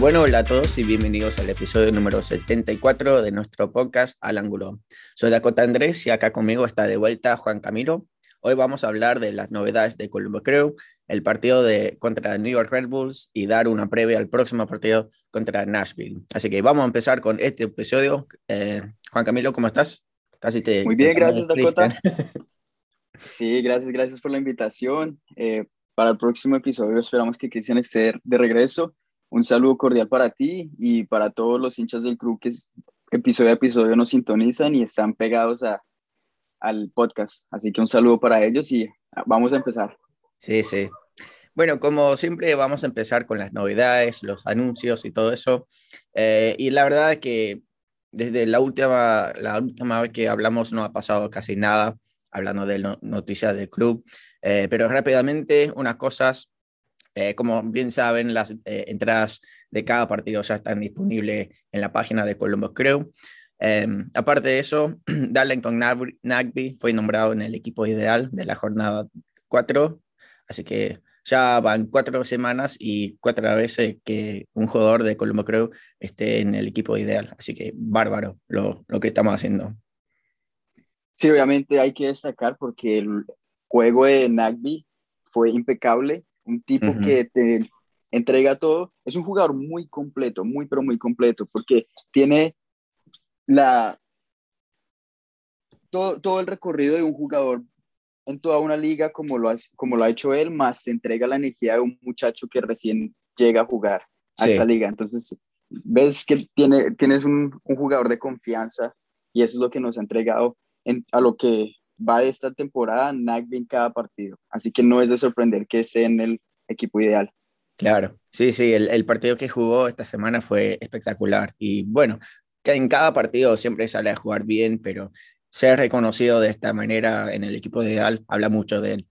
Bueno, hola a todos y bienvenidos al episodio número 74 de nuestro podcast Al Ángulo. Soy Dakota Andrés y acá conmigo está de vuelta Juan Camilo. Hoy vamos a hablar de las novedades de Colombo Crew, el partido de, contra New York Red Bulls y dar una previa al próximo partido contra Nashville. Así que vamos a empezar con este episodio. Eh, Juan Camilo, ¿cómo estás? Casi te. Muy bien, gracias, Dakota. sí, gracias, gracias por la invitación. Eh, para el próximo episodio esperamos que Cristian esté de regreso. Un saludo cordial para ti y para todos los hinchas del club que episodio a episodio nos sintonizan y están pegados a, al podcast. Así que un saludo para ellos y vamos a empezar. Sí, sí. Bueno, como siempre vamos a empezar con las novedades, los anuncios y todo eso. Eh, y la verdad es que desde la última, la última vez que hablamos no ha pasado casi nada hablando de noticias del club. Eh, pero rápidamente, unas cosas, eh, como bien saben, las entradas de cada partido ya están disponibles en la página de Columbus Crew. Em, aparte de eso, Darlington Nagby fue nombrado en el equipo ideal de la jornada 4, así que ya van cuatro semanas y cuatro veces que un jugador de Colombo Crew esté en el equipo ideal, así que bárbaro lo, lo que estamos haciendo. Sí, obviamente hay que destacar porque el juego de Nagby fue impecable, un tipo que te entrega todo, es un jugador muy completo, muy pero muy completo, porque tiene la, todo, todo el recorrido de un jugador en toda una liga como lo, ha, como lo ha hecho él, más se entrega la energía de un muchacho que recién llega a jugar a esa liga. Entonces, ves que tiene, tienes un, un, jugador de confianza y eso es lo que nos ha entregado en, a lo que va de esta temporada Nagby en cada partido. Así que no es de sorprender que esté en el equipo ideal. Claro, sí, sí, el, partido que jugó esta semana fue espectacular. Y bueno, en cada partido siempre sale a jugar bien, pero ser reconocido de esta manera en el equipo ideal habla mucho de él.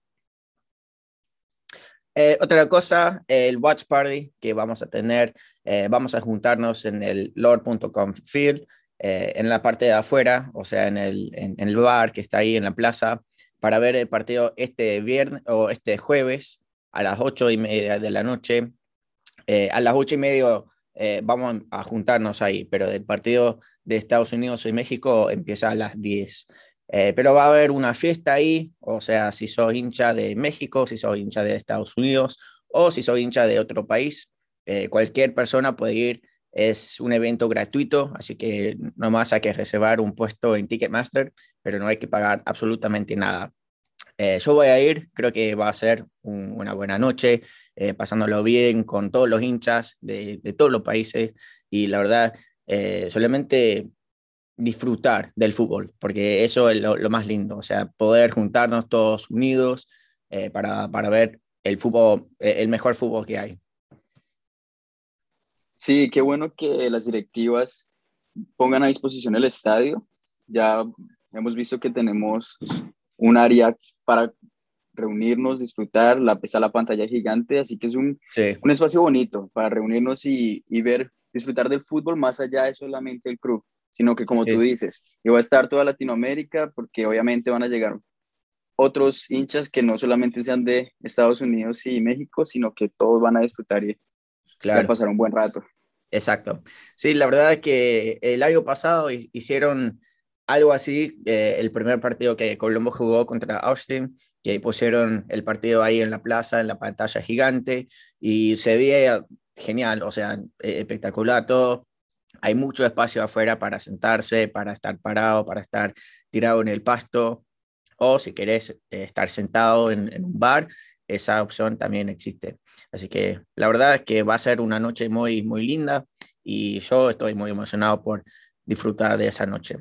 Eh, otra cosa, el Watch Party que vamos a tener, eh, vamos a juntarnos en el lord.com field, eh, en la parte de afuera, o sea, en el, en, el bar que está ahí en la plaza, para ver el partido este viernes o este jueves a las ocho y media de la noche. a las ocho y media eh, vamos a juntarnos ahí, pero del partido de Estados Unidos y México empieza a las 10. Eh, pero va a haber una fiesta ahí, o sea, si sos hincha de México, si sos hincha de Estados Unidos o si sos hincha de otro país, eh, cualquier persona puede ir. Es un evento gratuito, así que nomás hay que reservar un puesto en Ticketmaster, pero no hay que pagar absolutamente nada. Eh, yo voy a ir, creo que va a ser una buena noche, eh, pasándolo bien con todos los hinchas de, todos los países y la verdad, eh, solamente disfrutar del fútbol, porque eso es lo, más lindo, o sea, poder juntarnos todos unidos para, para, ver el fútbol, el mejor fútbol que hay. Sí, qué bueno que las directivas pongan a disposición el estadio. Ya hemos visto que tenemos un área para reunirnos, disfrutar, la, pesa la pantalla gigante, así que es un, un espacio bonito para reunirnos y, y, ver, disfrutar del fútbol más allá de solamente el club, sino que como tú dices, va a estar toda Latinoamérica porque obviamente van a llegar otros hinchas que no solamente sean de Estados Unidos y México, sino que todos van a disfrutar y, claro. a pasar un buen rato. Exacto. Sí, la verdad es que el año pasado hicieron algo así, eh, el primer partido que Colombo jugó contra Austin, que pusieron el partido ahí en la plaza, en la pantalla gigante, y se veía genial, o sea, eh, espectacular todo. Hay mucho espacio afuera para sentarse, para estar parado, para estar tirado en el pasto, o si querés eh, estar sentado en, en, un bar, esa opción también existe. Así que la verdad es que va a ser una noche muy, muy linda y yo estoy muy emocionado por disfrutar de esa noche.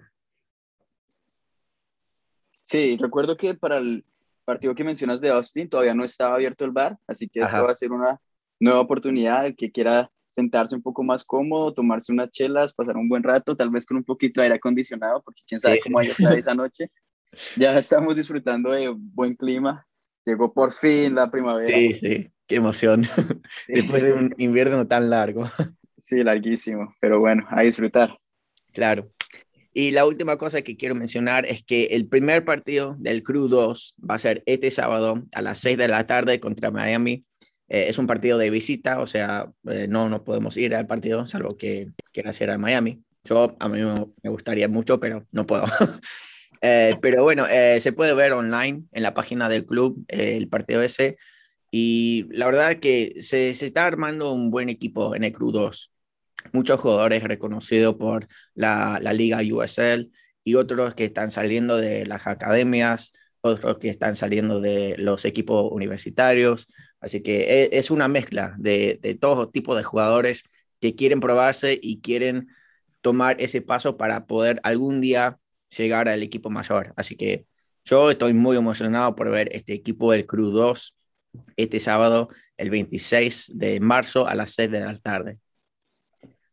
Sí, recuerdo que para el partido que mencionas de Austin todavía no estaba abierto el bar, así que esto va a ser una nueva oportunidad. El que quiera sentarse un poco más cómodo, tomarse unas chelas, pasar un buen rato, tal vez con un poquito de aire acondicionado, porque quién sabe cómo haya estado esa noche. Ya estamos disfrutando de buen clima. Llegó por fin la primavera. Sí, sí, qué emoción. Después de un invierno tan largo. Sí, larguísimo, pero bueno, a disfrutar. Claro. Y la última cosa que quiero mencionar es que el primer partido del Crew 2 va a ser este sábado a las 6 de la tarde contra Miami. es un partido de visita, o sea, no, no podemos ir al partido, salvo que quiera ser a Miami. Yo, a mí me gustaría mucho, pero no puedo. pero bueno, se puede ver online en la página del club el partido ese. Y la verdad que se, se, está armando un buen equipo en el Club 2. Muchos jugadores reconocidos por la, la, Liga USL y otros que están saliendo de las academias, otros que están saliendo de los equipos universitarios. Así que es, es una mezcla de, de todo tipo de jugadores que quieren probarse y quieren tomar ese paso para poder algún día llegar al equipo mayor. Así que yo estoy muy emocionado por ver este equipo del Cruz 2 este sábado, el 26 de marzo a las 6 de la tarde.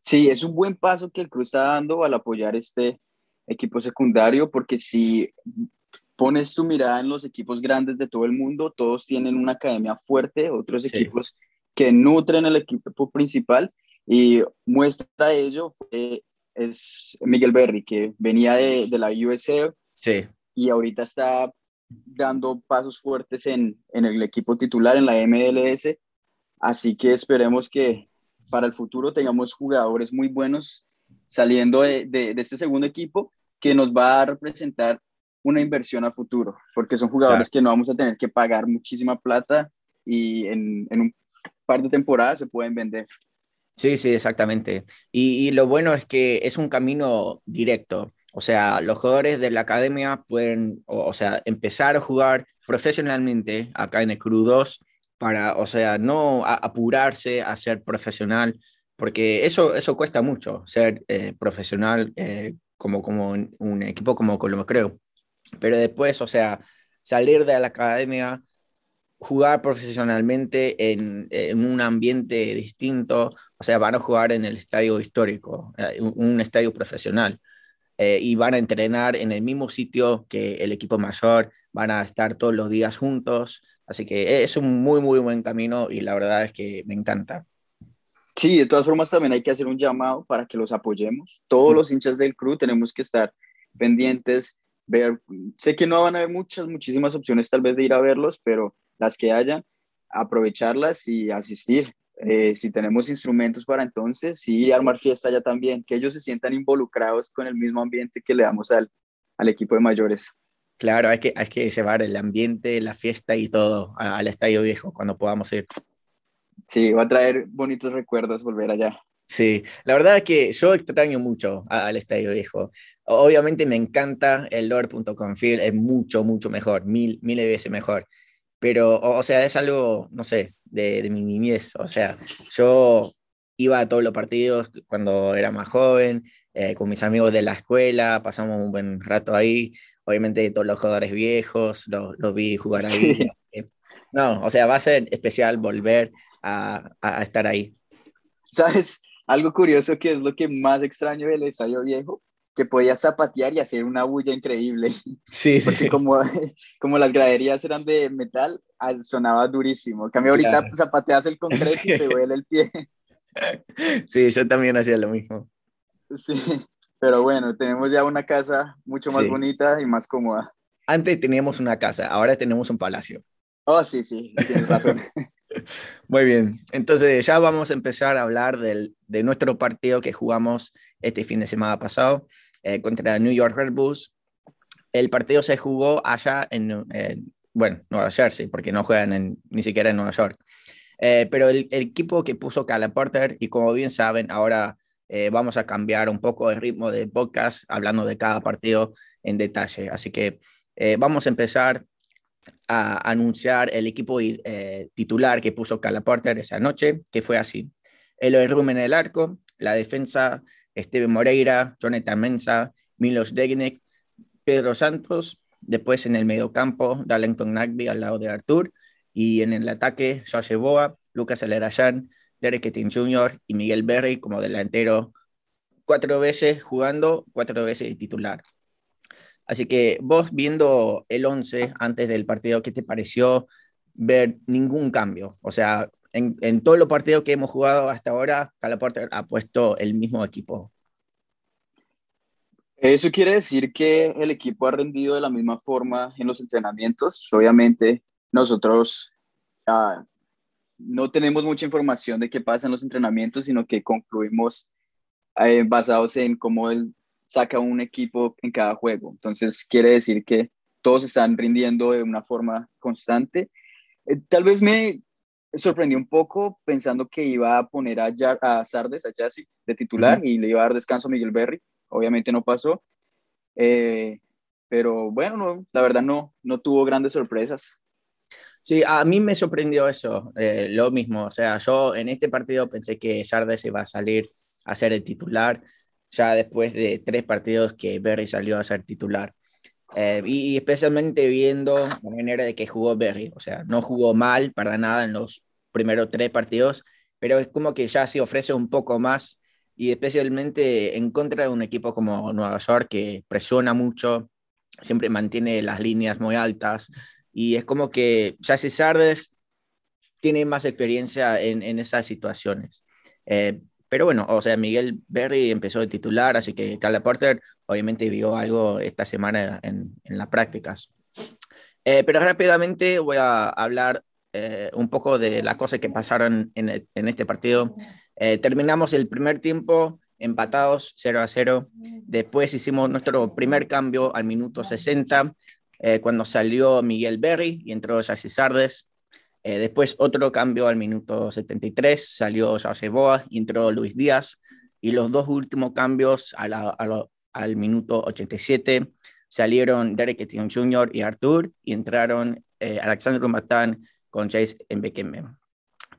Sí, es un buen paso que el Cruz está dando al apoyar este equipo secundario, porque si pones tu mirada en los equipos grandes de todo el mundo, todos tienen una academia fuerte, otros equipos que nutren el equipo principal y muestra ello es Miguel Berry, que venía de, de la USA sí. y ahorita está dando pasos fuertes en, en el equipo titular, en la MLS. Así que esperemos que para el futuro tengamos jugadores muy buenos saliendo de, de, este segundo equipo que nos va a representar una inversión a futuro, porque son jugadores que no vamos a tener que pagar muchísima plata y en, en, un par de temporadas se pueden vender. Sí, sí, exactamente. Y, lo bueno es que es un camino directo. O sea, los jugadores de la academia pueden, o, sea, empezar a jugar profesionalmente acá en el Cru 2 para, o sea, no apurarse a ser profesional, porque eso, eso cuesta mucho, ser eh, profesional eh, como, como un equipo como Colombia, creo. Pero después, o sea, salir de la academia, jugar profesionalmente en, en, un ambiente distinto, sea, van a jugar en el estadio histórico, eh, un estadio profesional. Eh, y van a entrenar en el mismo sitio que el equipo mayor, van a estar todos los días juntos, así que es un muy, muy buen camino y la verdad es que me encanta. Sí, de todas formas también hay que hacer un llamado para que los apoyemos. Todos los hinchas del club tenemos que estar pendientes, ver, sé que no van a haber muchas, muchísimas opciones tal vez de ir a verlos, pero las que hayan, aprovecharlas y asistir. Eh, si tenemos instrumentos para entonces, sí, armar fiesta ya también, que ellos se sientan involucrados con el mismo ambiente que le damos al, al equipo de mayores. Claro, hay que, hay que llevar el ambiente, la fiesta y todo al Estadio Viejo cuando podamos ir. Sí, va a traer bonitos recuerdos volver allá. Sí, la verdad es que yo extraño mucho al Estadio Viejo. Obviamente me encanta el Lord.com Field, es mucho, mucho mejor, mil, mil veces mejor pero, o, sea, es algo, no sé, de, de, mi niñez. O sea, yo iba a todos los partidos cuando era más joven, eh, con mis amigos de la escuela, pasamos un buen rato ahí. Obviamente todos los jugadores viejos, los, los vi jugar ahí. Sí. No, o sea, va a ser especial volver a, a, estar ahí. ¿Sabes? Algo curioso que es lo que más extraño del estadio viejo, que podías zapatear y hacer una bulla increíble. Sí, sí, sí. Como, como las graderías eran de metal, ah, sonaba durísimo. cambio, ahorita claro. zapateas el concreto sí. y te duele el pie. Sí, yo también hacía lo mismo. Sí, pero bueno, tenemos ya una casa mucho más sí. bonita y más cómoda. Antes teníamos una casa, ahora tenemos un palacio. Oh, sí, sí, tienes razón. Muy bien, entonces ya vamos a empezar a hablar del, de nuestro partido que jugamos este fin de semana pasado eh, contra New York Red Bulls. El partido se jugó allá en, en bueno, Nueva Jersey, porque no juegan en, ni siquiera en Nueva York. Eh, pero el, el, equipo que puso Cala Porter, y como bien saben, ahora eh, vamos a cambiar un poco el ritmo del podcast, hablando de cada partido en detalle. Así que eh, vamos a empezar a anunciar el equipo eh, titular que puso Cala Porter esa noche, que fue así. Eloy Rumen en el arco, la defensa Steven Moreira, Jonathan Mensa, Milos Degnek, Pedro Santos, después en el mediocampo, Darlington Nagby al lado de Artur, y en el ataque, Josh Boa, Lucas Alerayan, Derek Etting Jr. y Miguel Berry como delantero, cuatro veces jugando, cuatro veces titular. Así que vos viendo el 11 antes del partido, ¿qué te pareció ver ningún cambio? O sea, en, en todos los partidos que hemos jugado hasta ahora, Calaporter ha puesto el mismo equipo. Eso quiere decir que el equipo ha rendido de la misma forma en los entrenamientos. Obviamente, nosotros uh, no tenemos mucha información de qué pasa en los entrenamientos, sino que concluimos eh, basados en cómo él saca un equipo en cada juego. Entonces, quiere decir que todos están rindiendo de una forma constante. Eh, tal vez me sorprendió un poco pensando que iba a poner a, a Sardes, a Jassy, de titular y le iba a dar descanso a Miguel Berry. Obviamente no pasó. Eh, pero bueno, no, la verdad no, no tuvo grandes sorpresas. Sí, a mí me sorprendió eso, eh, lo mismo. O sea, yo en este partido pensé que Sardes iba a salir a ser el titular, ya después de tres partidos que Berry salió a ser titular. Eh, y especialmente viendo la manera de que jugó Berry. O sea, no jugó mal para nada en los primeros tres partidos, pero es como que ya se ofrece un poco más y especialmente en contra de un equipo como Nueva York que presiona mucho, siempre mantiene las líneas muy altas y es como que Jesse Sardes tiene más experiencia en, en esas situaciones. Eh, pero bueno, o sea, Miguel Berry empezó de titular, así que Carla Porter obviamente vio algo esta semana en, las prácticas. Eh, pero rápidamente voy a hablar eh, un poco de las cosas que pasaron en, en este partido. terminamos el primer tiempo empatados 0 a 0. Después hicimos nuestro primer cambio al minuto 60 eh, cuando salió Miguel Berry y entró Jesse Sardes. Eh, después otro cambio al minuto 73, salió José Boa y entró Luis Díaz. Y los dos últimos cambios al minuto 87 salieron Derek Etienne Jr. y Artur y entraron eh, Alexandre Matán con Chase Mbekeme.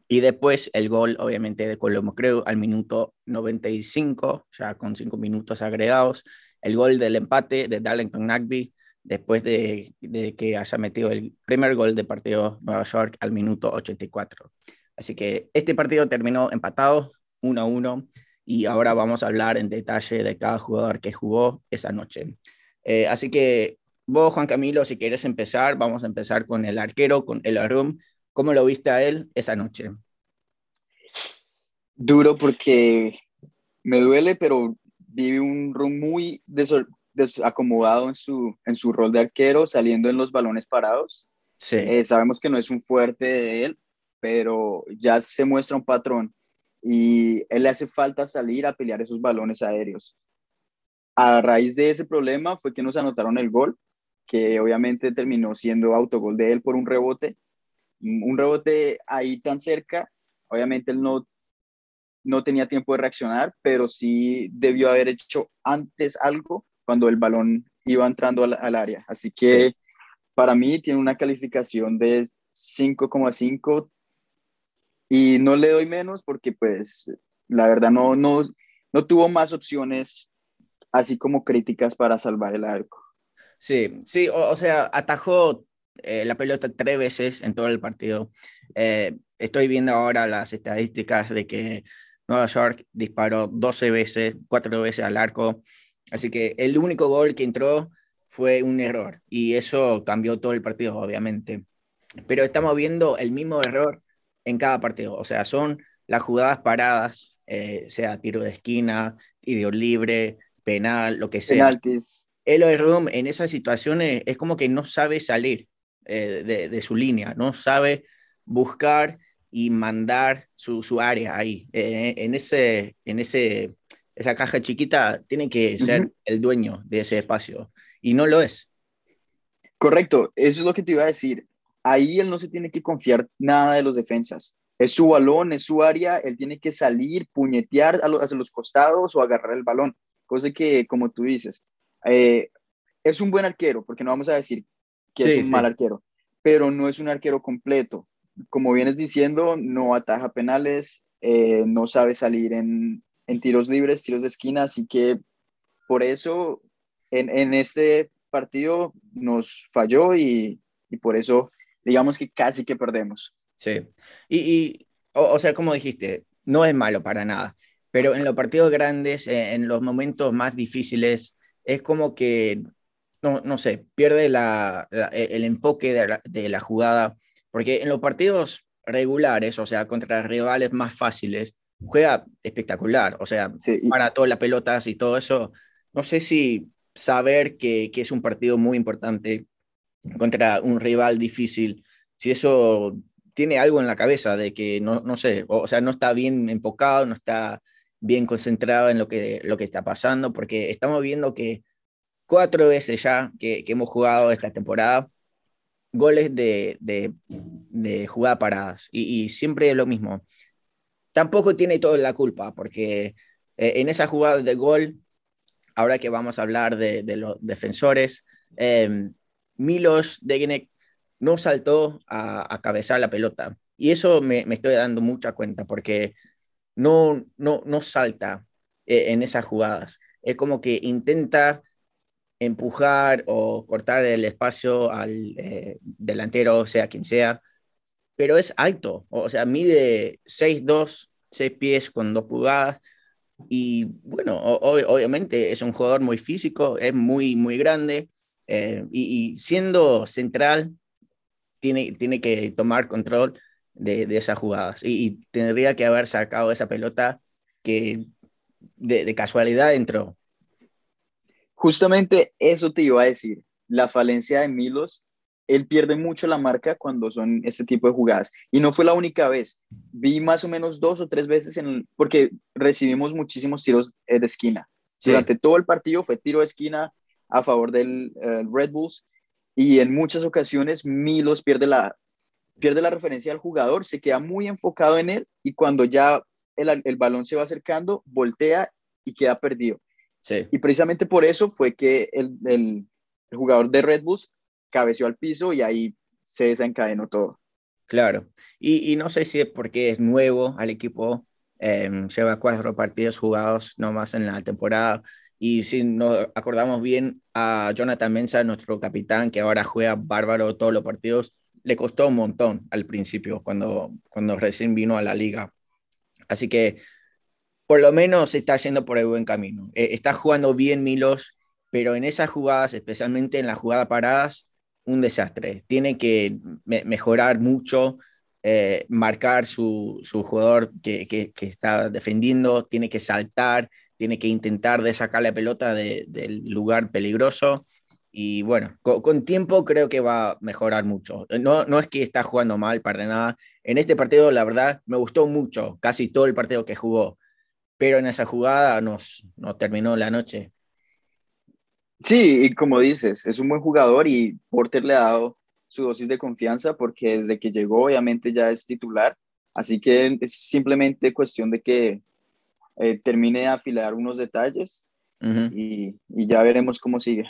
Y después el gol, obviamente, de Colombo Creo al minuto 95, ya con cinco minutos agregados. El gol del empate de Darlington Nagby después de, que haya metido el primer gol de partido Nueva York al minuto 84. Así que este partido terminó empatado 1 a 1 y ahora vamos a hablar en detalle de cada jugador que jugó esa noche. Eh, así que vos, Juan Camilo, si quieres empezar, vamos a empezar con el arquero, con el Arum. ¿Cómo lo viste a él esa noche? Duro porque me duele, pero vive un room muy acomodado en su, en su rol de arquero, saliendo en los balones parados. Sí. Eh, sabemos que no es un fuerte de él, pero ya se muestra un patrón y él le hace falta salir a pelear esos balones aéreos. A raíz de ese problema fue que nos anotaron el gol, que obviamente terminó siendo autogol de él por un rebote. Un rebote ahí tan cerca, obviamente él no, no tenía tiempo de reaccionar, pero sí debió haber hecho antes algo cuando el balón iba entrando al, área. Así que para mí tiene una calificación de 5,5 y no le doy menos porque pues la verdad no, no, no tuvo más opciones así como críticas para salvar el arco. Sí, sí, o, sea, atajó eh, la pelota tres veces en todo el partido. Eh, estoy viendo ahora las estadísticas de que Nueva York disparó 12 veces, cuatro veces al arco. Así que el único gol que entró fue un error y eso cambió todo el partido, obviamente. Pero estamos viendo el mismo error en cada partido. O sea, son las jugadas paradas, eh, sea tiro de esquina, tiro libre, penal, lo que sea. Penaltis. El Room en esas situaciones es como que no sabe salir eh, de, su línea, no sabe buscar y mandar su, su área ahí. Eh, en, ese, en ese esa caja chiquita tiene que ser el dueño de ese espacio y no lo es. Correcto, eso es lo que te iba a decir. Ahí él no se tiene que confiar nada de los defensas. Es su balón, es su área, él tiene que salir, puñetear hacia los costados o agarrar el balón. Cosa que, como tú dices, eh, es un buen arquero, porque no vamos a decir que es un mal arquero, pero no es un arquero completo. Como vienes diciendo, no ataja penales, eh, no sabe salir en, en tiros libres, tiros de esquina, así que por eso en, en este partido nos falló y, y, por eso digamos que casi que perdemos. Sí, y, y o, sea, como dijiste, no es malo para nada, pero en los partidos grandes, eh, en los momentos más difíciles, es como que, no, no sé, pierde la, el enfoque de la, de la jugada, porque en los partidos regulares, o sea, contra rivales más fáciles, juega espectacular, o sea, para todas las pelotas y todo eso. No sé si saber que, que, es un partido muy importante contra un rival difícil, si eso tiene algo en la cabeza de que no, no sé, o, sea, no está bien enfocado, no está bien concentrado en lo que, lo que está pasando, porque estamos viendo que cuatro veces ya que, que hemos jugado esta temporada, goles de, de, de jugadas paradas, y, y, siempre es lo mismo. Tampoco tiene toda la culpa, porque eh, en esa jugada de gol, ahora que vamos a hablar de, los defensores, eh, Milos Degenek no saltó a, a cabezar la pelota. Y eso me, me, estoy dando mucha cuenta porque no, no, no salta eh, en esas jugadas. Es como que intenta empujar o cortar el espacio al eh, delantero, sea quien sea, pero es alto, o sea, mide 6'2, 6 pies con 2 pulgadas, y bueno, obviamente es un jugador muy físico, es muy, muy grande, eh, y, siendo central, tiene, tiene que tomar control de, de esas jugadas, y, y, tendría que haber sacado esa pelota que de, de casualidad entró. Justamente eso te iba a decir, la falencia de Milos él pierde mucho la marca cuando son este tipo de jugadas. Y no fue la única vez. Vi más o menos dos o tres veces, en porque recibimos muchísimos tiros eh, de esquina. Sí. Durante todo el partido fue tiro de esquina a favor del uh, Red Bulls. Y en muchas ocasiones Milos pierde la, pierde la referencia al jugador, se queda muy enfocado en él y cuando ya el, el balón se va acercando, voltea y queda perdido. Sí. Y precisamente por eso fue que el, el, el jugador de Red Bulls cabeció al piso y ahí se desencadenó todo. Claro, y, y no sé si es porque es nuevo al equipo, eh, lleva cuatro partidos jugados nomás en la temporada, y si nos acordamos bien a Jonathan Mensa, nuestro capitán, que ahora juega bárbaro todos los partidos, le costó un montón al principio, cuando, cuando recién vino a la liga. Así que por lo menos está yendo por el buen camino. Eh, está jugando bien Milos, pero en esas jugadas, especialmente en las jugadas paradas, un desastre. Tiene que me mejorar mucho, eh, marcar su, su jugador que, que, está defendiendo, tiene que saltar, tiene que intentar de sacar la pelota de, del lugar peligroso. Y bueno, con, con, tiempo creo que va a mejorar mucho. No, no es que está jugando mal para nada. En este partido, la verdad, me gustó mucho, casi todo el partido que jugó. Pero en esa jugada nos, nos terminó la noche. Sí, y como dices, es un buen jugador y Porter le ha dado su dosis de confianza porque desde que llegó obviamente ya es titular, así que es simplemente cuestión de que eh, termine de afilar unos detalles uh -huh. y, y, ya veremos cómo sigue.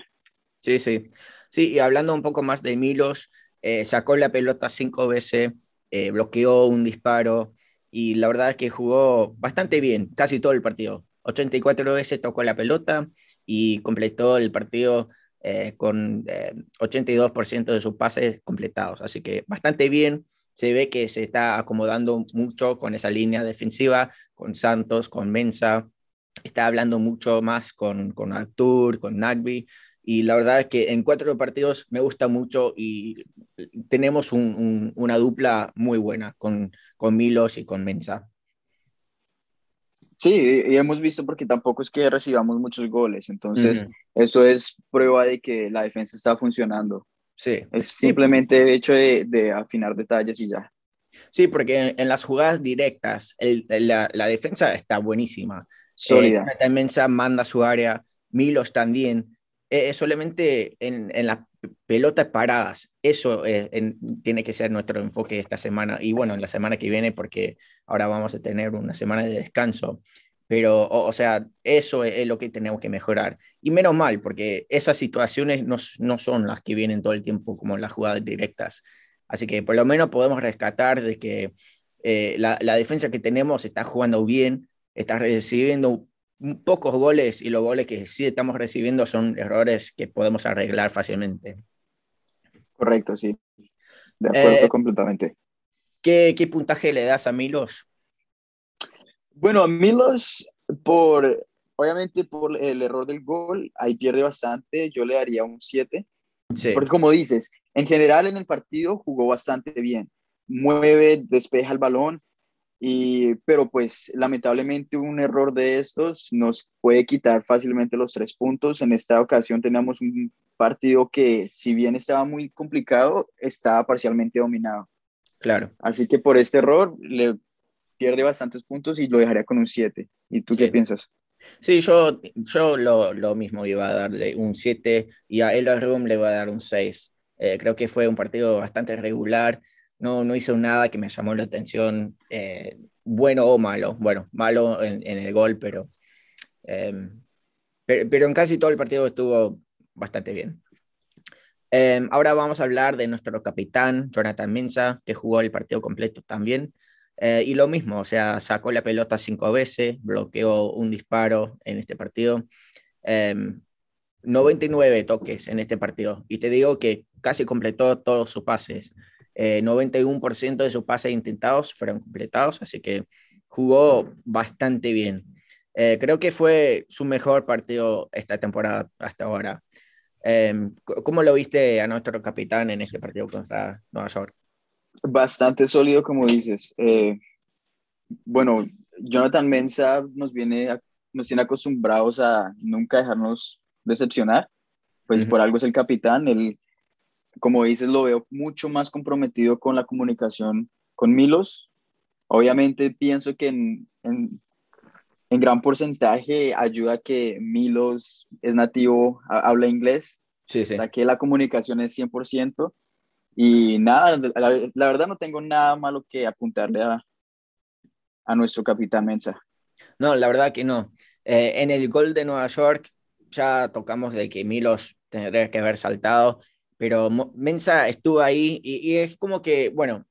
Sí, sí. Sí, y hablando un poco más de Milos, eh, sacó la pelota cinco veces, eh, bloqueó un disparo y la verdad es que jugó bastante bien, casi todo el partido. 84 veces tocó la pelota y completó el partido eh, con eh, 82% de sus pases completados. Así que bastante bien. Se ve que se está acomodando mucho con esa línea defensiva, con Santos, con Mensa. Está hablando mucho más con, con Artur, con Nagby. Y la verdad es que en cuatro partidos me gusta mucho y tenemos un, un, una dupla muy buena con, con Milos y con Mensa. Sí, y hemos visto porque tampoco es que recibamos muchos goles, entonces uh -huh. eso es prueba de que la defensa está funcionando. Sí. Es simplemente sí. hecho de, de, afinar detalles y ya. Sí, porque en, en las jugadas directas el, la, la, defensa está buenísima. Sólida. Eh, manda su área, Milos también. Eh, solamente en, en las pelotas paradas, eso eh, en, tiene que ser nuestro enfoque esta semana y bueno, en la semana que viene porque ahora vamos a tener una semana de descanso. Pero, o, sea, eso es, lo que tenemos que mejorar. Y menos mal, porque esas situaciones no, no son las que vienen todo el tiempo como las jugadas directas. Así que por lo menos podemos rescatar de que eh, la defensa que tenemos está jugando bien, está recibiendo pocos goles y los goles que sí estamos recibiendo son errores que podemos arreglar fácilmente. Correcto, sí. De acuerdo eh, completamente. ¿qué, ¿Qué puntaje le das a Milos? Bueno, a Milos, por, obviamente por el error del gol, ahí pierde bastante, yo le daría un 7. Sí. Porque como dices, en general en el partido jugó bastante bien. Mueve, despeja el balón, y, pero pues lamentablemente un error de estos nos puede quitar fácilmente los tres puntos. En esta ocasión teníamos un partido que si bien estaba muy complicado, estaba parcialmente dominado. Claro. Así que por este error le pierde bastantes puntos y lo dejaría con un 7. ¿Y tú qué piensas? Sí, yo, yo lo, lo, mismo iba a darle un 7 y a El Room le voy a dar un 6. Eh, creo que fue un partido bastante regular, no, no hizo nada que me llamó la atención, eh, bueno o malo. Bueno, malo en, el gol, pero, em, pero, pero, en casi todo el partido estuvo bastante bien. Em, ahora vamos a hablar de nuestro capitán, Jonathan Mensa, que jugó el partido completo también. Eh, y lo mismo, o sea, sacó la pelota cinco veces, bloqueó un disparo en este partido. 99 em, toques en este partido. Y te digo que casi completó todos sus pases. 91% eh, de sus pases intentados fueron completados, así que jugó bastante bien. Eh, creo que fue su mejor partido esta temporada hasta ahora. Em, ¿Cómo lo viste a nuestro capitán en este partido contra Nueva York? Bastante sólido, como dices. Eh, bueno, Jonathan Mensa nos viene, nos tiene acostumbrados a nunca dejarnos decepcionar. Pues por algo es el capitán. Él, como dices, lo veo mucho más comprometido con la comunicación con Milos. Obviamente pienso que en, en, en gran porcentaje ayuda que Milos es nativo, habla inglés, sí, sí. o sea que la comunicación es 100%. Y nada, la, verdad no tengo nada malo que apuntarle a, a nuestro capitán Mensa. No, la verdad que no. Eh, en el gol de Nueva York ya tocamos de que Milos tendría que haber saltado, pero Mensa estuvo ahí y, es como que, bueno,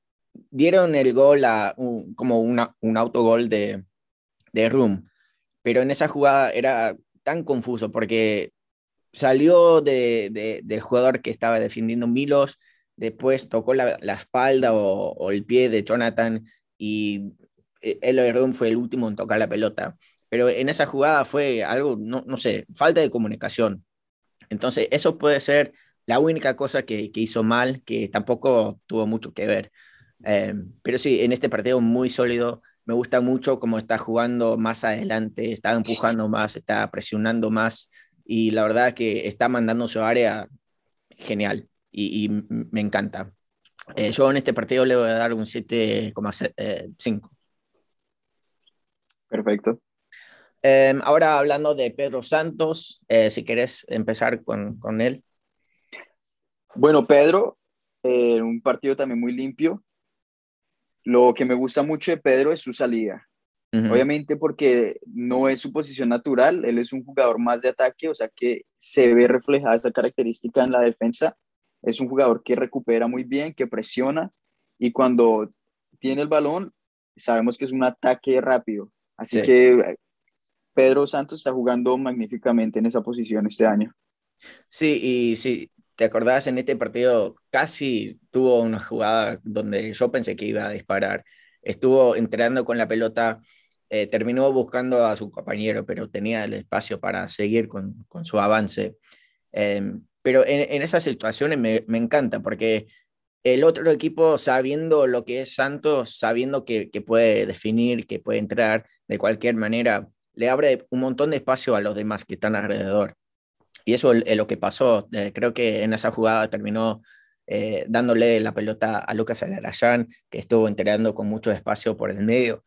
dieron el gol a como una, un autogol de, de Room, pero en esa jugada era tan confuso porque salió de, del jugador que estaba defendiendo Milos, después tocó la, espalda o, el pie de Jonathan y el Room fue el último en tocar la pelota. Pero en esa jugada fue algo, no, no sé, falta de comunicación. Entonces, eso puede ser la única cosa que, que hizo mal, que tampoco tuvo mucho que ver. Eh, pero sí, en este partido muy sólido, me gusta mucho cómo está jugando más adelante, está empujando más, está presionando más y la verdad que está mandando su área genial y, me encanta. Eh, yo en este partido le voy a dar un 7,5. Eh, Perfecto. Em, ahora hablando de Pedro Santos, si querés empezar con, con él. Bueno, Pedro, un partido también muy limpio, lo que me gusta mucho de Pedro es su salida. Obviamente porque no es su posición natural, él es un jugador más de ataque, o sea que se ve reflejada esa característica en la defensa. Es un jugador que recupera muy bien, que presiona y cuando tiene el balón sabemos que es un ataque rápido. Así que Pedro Santos está jugando magníficamente en esa posición este año. Sí, y sí, ¿Te acordás en este partido? Casi tuvo una jugada donde yo pensé que iba a disparar. Estuvo entrenando con la pelota, eh, terminó buscando a su compañero, pero tenía el espacio para seguir con, su avance. Em, pero en, en, esas situaciones me, me, encanta porque el otro equipo, sabiendo lo que es Santos, sabiendo que, que puede definir, que puede entrar de cualquier manera, le abre un montón de espacio a los demás que están alrededor. Y eso es lo que pasó. Eh, creo que en esa jugada terminó eh, dándole la pelota a Lucas Alarayán, que estuvo entregando con mucho espacio por el medio.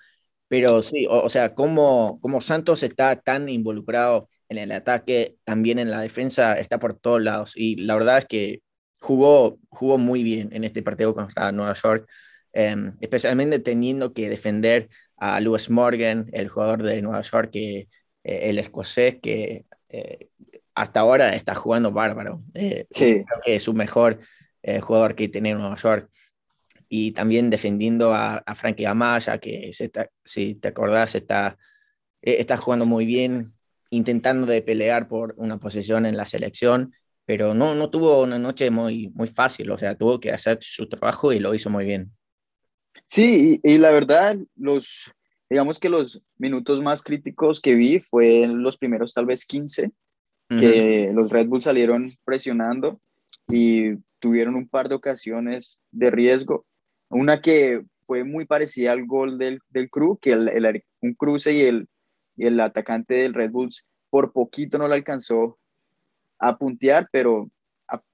Pero sí, o, sea, como, como Santos está tan involucrado en el ataque, también en la defensa, está por todos lados. Y la verdad es que jugó, jugó muy bien en este partido contra Nueva York, em, especialmente teniendo que defender a Lewis Morgan, el jugador de Nueva York, que, eh, el escocés, que hasta ahora está jugando bárbaro. Eh, sí. Creo que es su mejor eh, jugador que tiene en Nueva York. Y también defendiendo a, a Frankie Amaya, que si te acordás está, eh, está jugando muy bien, intentando de pelear por una posición en la selección, pero no, no tuvo una noche muy, muy fácil, o sea, tuvo que hacer su trabajo y lo hizo muy bien. Sí, y, y la verdad, los, digamos que los minutos más críticos que vi fue los primeros tal vez 15, que los Red Bull salieron presionando y tuvieron un par de ocasiones de riesgo. Una que fue muy parecida al gol del, del Crew, que el, un cruce y el, y el atacante del Red Bulls por poquito no le alcanzó a puntear, pero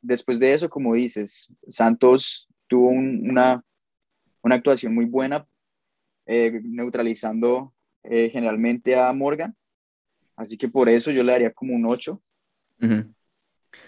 después de eso, como dices, Santos tuvo una, una actuación muy buena, eh, neutralizando eh, generalmente a Morgan. Así que por eso yo le daría como un 8.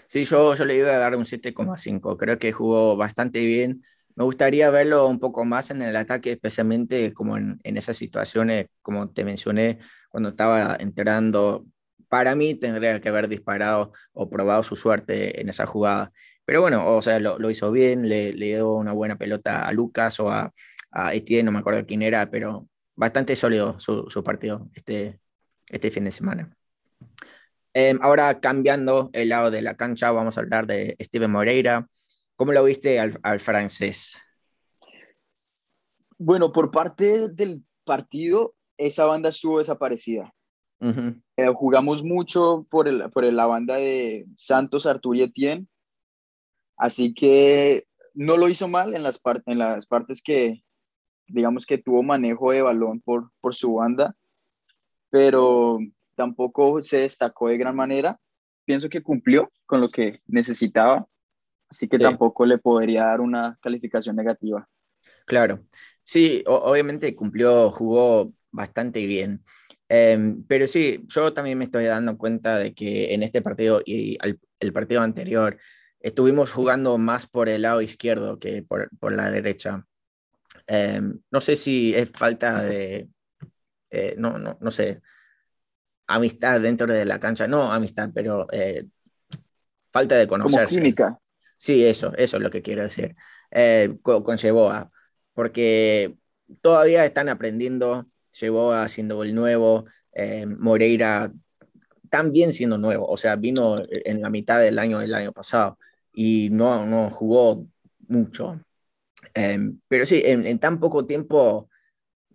Sí, yo, yo le iba a dar un 7,5. Creo que jugó bastante bien. Me gustaría verlo un poco más en el ataque, especialmente como en, en esas situaciones, como te mencioné, cuando estaba entrando. Para mí tendría que haber disparado o probado su suerte en esa jugada. Pero bueno, o sea, lo, lo hizo bien, le, le, dio una buena pelota a Lucas o a, a Etienne, no me acuerdo quién era, pero bastante sólido su, su partido este, este fin de semana. Eh, ahora cambiando el lado de la cancha, vamos a hablar de Steven Moreira. ¿Cómo lo viste al, al francés? Bueno, por parte del partido, esa banda estuvo desaparecida. Uh -huh. eh, jugamos mucho por, el, por la banda de Santos, Artur y Etienne. Así que no lo hizo mal en las, en las partes que, digamos que tuvo manejo de balón por, por su banda, pero tampoco se destacó de gran manera. Pienso que cumplió con lo que necesitaba, así que sí. tampoco le podría dar una calificación negativa. Claro, sí, obviamente cumplió, jugó bastante bien. Eh, pero sí, yo también me estoy dando cuenta de que en este partido y al, el partido anterior estuvimos jugando más por el lado izquierdo que por, por la derecha. Eh, no sé si es falta de, eh, no, no, no sé, amistad dentro de la cancha, no amistad, pero eh, falta de conocerse. Como química. Sí, eso, eso es lo que quiero decir. Eh, con, con Yeboa, porque todavía están aprendiendo, Yeboa siendo el nuevo, eh, Moreira también siendo nuevo, o sea, vino en la mitad del año del año pasado y no, no jugó mucho. Eh, pero sí, en, en tan poco tiempo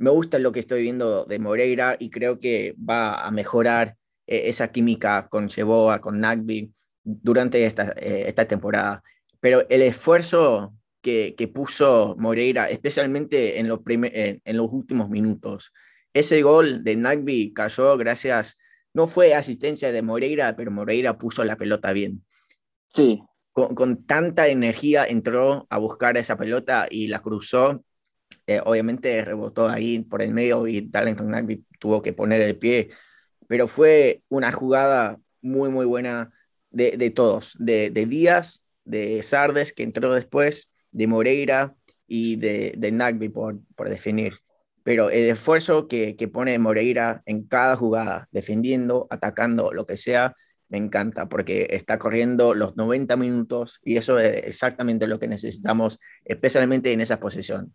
me gusta lo que estoy viendo de Moreira y creo que va a mejorar eh, esa química con Cheboa, con Nagby durante esta, eh, esta temporada. Pero el esfuerzo que, que puso Moreira, especialmente en los, en, en los, últimos minutos, ese gol de Nagby cayó gracias, no fue asistencia de Moreira, pero Moreira puso la pelota bien. Sí. Con, con tanta energía entró a buscar esa pelota y la cruzó eh, obviamente rebotó ahí por el medio y Darlington Nagby tuvo que poner el pie, pero fue una jugada muy, muy buena de, de todos, de, de, Díaz, de Sardes, que entró después, de Moreira y de, de Nagby por, por definir. Pero el esfuerzo que, que pone Moreira en cada jugada, defendiendo, atacando, lo que sea, me encanta porque está corriendo los 90 minutos y eso es exactamente lo que necesitamos, especialmente en esa posición.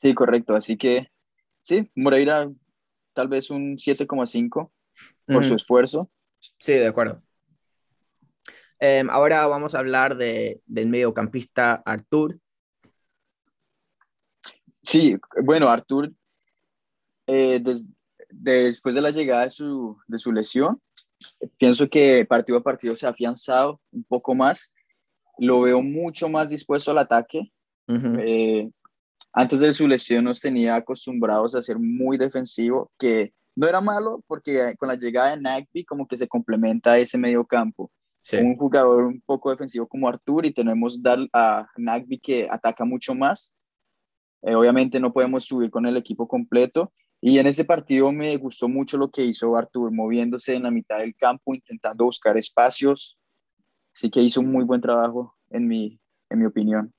Sí, correcto. Así que sí, Moreira tal vez un 7,5 por su esfuerzo. Sí, de acuerdo. Eh, ahora vamos a hablar de, del mediocampista Artur. Sí, bueno, Artur, eh, des, después de la llegada de su, de su lesión, pienso que partido a partido se ha afianzado un poco más. Lo veo mucho más dispuesto al ataque. Uh -huh. eh, antes de su lesión nos tenía acostumbrados a ser muy defensivo, que no era malo porque con la llegada de Nagby como que se complementa ese medio campo. Sí. Un jugador un poco defensivo como Artur y tenemos a Nagby que ataca mucho más. Eh, obviamente no podemos subir con el equipo completo y en ese partido me gustó mucho lo que hizo Artur, moviéndose en la mitad del campo, intentando buscar espacios. Así que hizo un muy buen trabajo en mi, en mi opinión.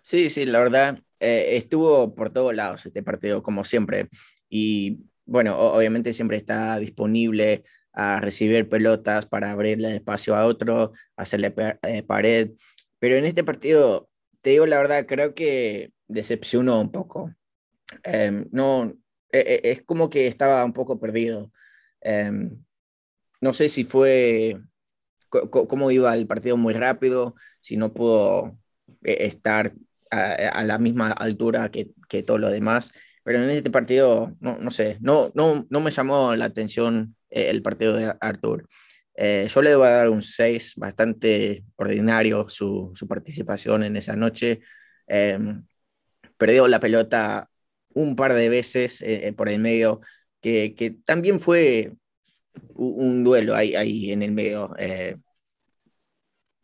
Sí, sí, la verdad, eh, estuvo por todos lados este partido, como siempre. Y bueno, obviamente siempre está disponible a recibir pelotas para abrirle espacio a otro, hacerle eh, pared. Pero en este partido, te digo la verdad, creo que decepcionó un poco. Eh, no, es como que estaba un poco perdido. no sé si fue cómo iba el partido muy rápido, si no pudo estar a, a la misma altura que, que, todo lo demás. Pero en este partido, no, no sé, no, no, no, me llamó la atención eh, el partido de Arthur. Eh, yo le debo dar un 6, bastante ordinario su, su, participación en esa noche. Eh, perdió la pelota un par de veces eh, por el medio, que, que, también fue un, un duelo ahí, ahí, en el medio,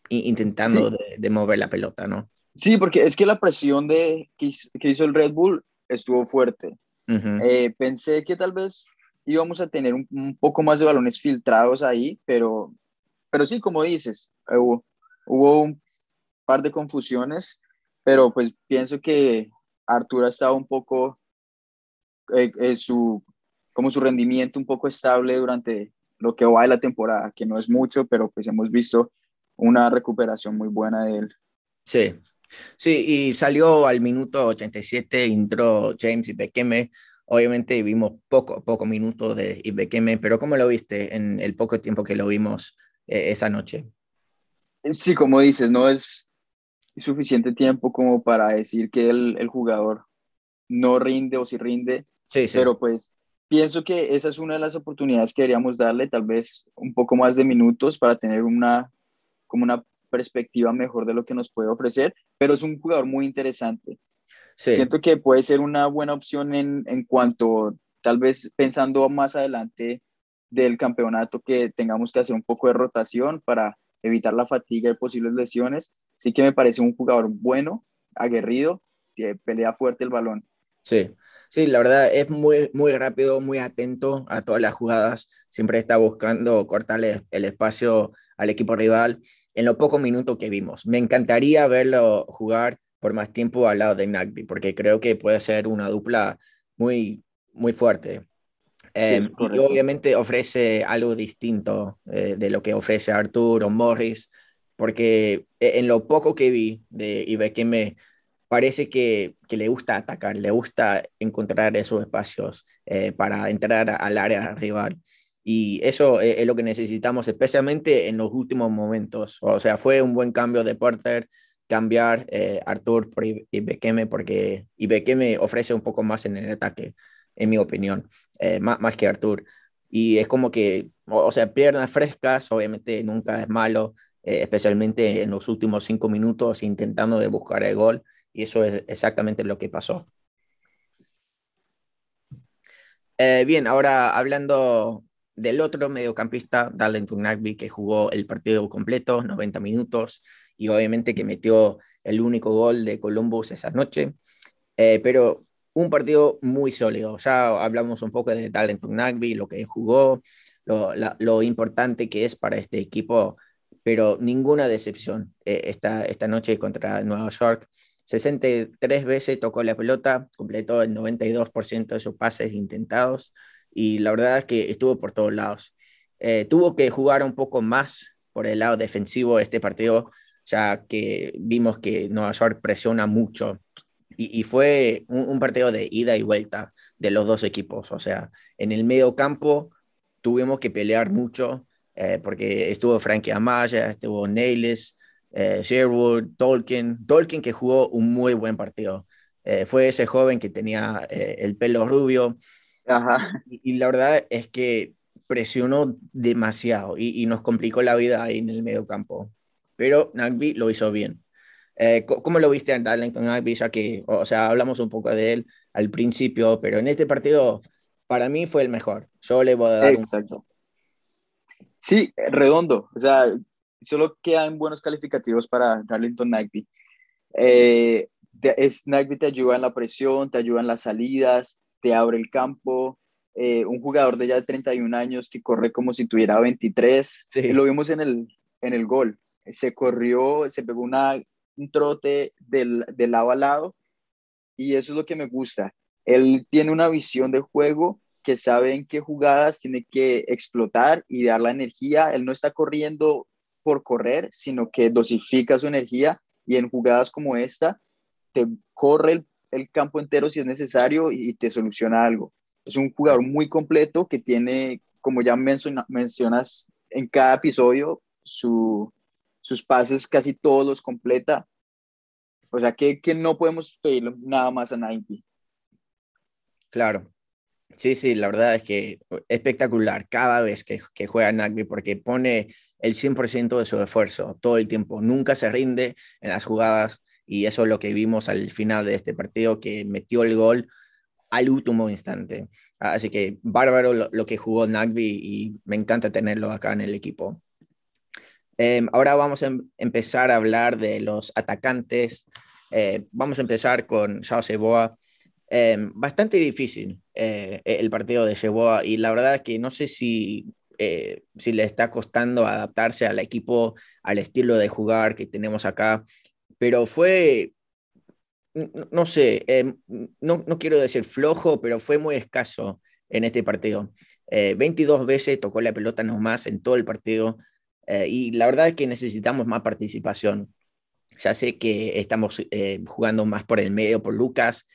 intentando sí. de, de, mover la pelota, ¿no? Sí, porque es que la presión de, que, hizo el Red Bull estuvo fuerte. Eh, pensé que tal vez íbamos a tener un, poco más de balones filtrados ahí, pero, pero sí, como dices, hubo, hubo un par de confusiones, pero pues pienso que Arturo ha estado un poco, eh, eh, su, como su rendimiento un poco estable durante lo que va de la temporada, que no es mucho, pero pues hemos visto una recuperación muy buena de él. Sí, sí, y salió al minuto 87, entró James y Bekeme. Obviamente vimos poco, poco minuto de Ibekeme, pero ¿cómo lo viste en el poco tiempo que lo vimos eh, esa noche? Sí, como dices, no es suficiente tiempo como para decir que el, el jugador no rinde o si rinde, sí, sí. pero pues pienso que esa es una de las oportunidades que deberíamos darle, tal vez un poco más de minutos para tener una, como una perspectiva mejor de lo que nos puede ofrecer, pero es un jugador muy interesante. Siento que puede ser una buena opción en, en cuanto, tal vez pensando más adelante del campeonato, que tengamos que hacer un poco de rotación para evitar la fatiga y posibles lesiones. Sí que me parece un jugador bueno, aguerrido, que pelea fuerte el balón. Sí, sí, la verdad es muy, muy rápido, muy atento a todas las jugadas, siempre está buscando cortarle el espacio al equipo rival en los pocos minutos que vimos. Me encantaría verlo jugar por más tiempo al lado de Nagby, porque creo que puede ser una dupla muy, muy fuerte. Em, y obviamente ofrece algo distinto eh, de lo que ofrece Arthur o Morris, porque e, en lo poco que vi de me parece que, que, le gusta atacar, le gusta encontrar esos espacios eh, para entrar al área rival. Y eso es, lo que necesitamos, especialmente en los últimos momentos. O sea, fue un buen cambio de Porter cambiar eh, Artur por Ibekeme porque Ibekeme ofrece un poco más en el ataque, en mi opinión, eh, más, más, que Artur. Y es como que, o, sea, piernas frescas, obviamente nunca es malo, eh, especialmente en los últimos cinco minutos intentando de buscar el gol, y eso es exactamente lo que pasó. Eh, bien, ahora hablando del otro mediocampista, Darlington Nagby, que jugó el partido completo, 90 minutos, y obviamente que metió el único gol de Columbus esa noche. Eh, pero un partido muy sólido. Ya hablamos un poco de Talenton Nagby, lo que jugó, lo, importante que es para este equipo, pero ninguna decepción eh, esta, esta noche contra Nueva York. 63 veces tocó la pelota, completó el 92% de sus pases intentados y la verdad es que estuvo por todos lados. Eh, tuvo que jugar un poco más por el lado defensivo este partido ya que vimos que Nueva York presiona mucho y, fue un, partido de ida y vuelta de los dos equipos. O sea, en el medio campo tuvimos que pelear mucho eh, porque estuvo Frankie Amaya, estuvo Neyles, eh, Sherwood, Tolkien, Tolkien que jugó un muy buen partido. Fue ese joven que tenía el pelo rubio. Y, la verdad es que presionó demasiado y, y, nos complicó la vida ahí en el medio campo pero Nagby lo hizo bien. Eh, ¿Cómo lo viste en Darlington Nagby? Ya que, o sea, hablamos un poco de él al principio, pero en este partido para mí fue el mejor. Yo le voy a dar Exacto. Sí, redondo. O sea, solo quedan buenos calificativos para Darlington Nagby. Eh, Nagby te ayuda en la presión, te ayuda en las salidas, te abre el campo. Eh, un jugador de ya de 31 años que corre como si tuviera 23. Lo vimos en el, en el gol se corrió, se pegó una, un trote del, del lado a lado y eso es lo que me gusta. Él tiene una visión de juego que sabe en qué jugadas tiene que explotar y dar la energía. Él no está corriendo por correr, sino que dosifica su energía y en jugadas como esta te corre el, campo entero si es necesario y, te soluciona algo. Es un jugador muy completo que tiene, como ya mencionas en cada episodio, su, sus pases casi todos los completa. O sea que, que no podemos pedirle nada más a Nike. Claro. Sí, sí, la verdad es que espectacular cada vez que, que juega Nagby porque pone el 100% de su esfuerzo todo el tiempo. Nunca se rinde en las jugadas y eso es lo que vimos al final de este partido, que metió el gol al último instante. Así que bárbaro lo, que jugó Nagby y me encanta tenerlo acá en el equipo. Em, ahora vamos a em, empezar a hablar de los atacantes. Eh, vamos a empezar con Yao Seboa. Em, bastante difícil eh, el partido de Seboa y la verdad es que no sé si, si le está costando adaptarse al equipo, al estilo de jugar que tenemos acá, pero fue, no, sé, em, no, no quiero decir flojo, pero fue muy escaso en este partido. 22 veces tocó la pelota nomás en todo el partido. Eh, y la verdad es que necesitamos más participación. Ya sé que estamos eh, jugando más por el medio, por Lucas,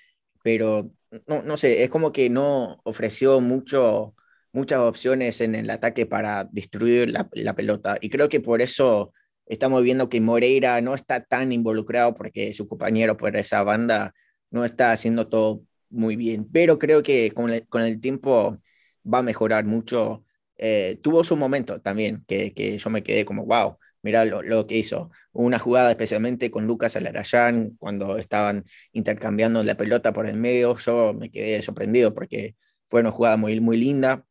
pero no, no sé, es como que no ofreció mucho, muchas opciones en el ataque para destruir la, pelota. Y creo que por eso estamos viendo que Moreira no está tan involucrado porque su compañero por esa banda no está haciendo todo muy bien. Pero creo que con el, con el tiempo va a mejorar mucho eh, tuvo su momento también, que, que, yo me quedé como, wow, mira lo, lo, que hizo. Una jugada especialmente con Lucas Alarayán, cuando estaban intercambiando la pelota por el medio, yo me quedé sorprendido porque fue una jugada muy, muy linda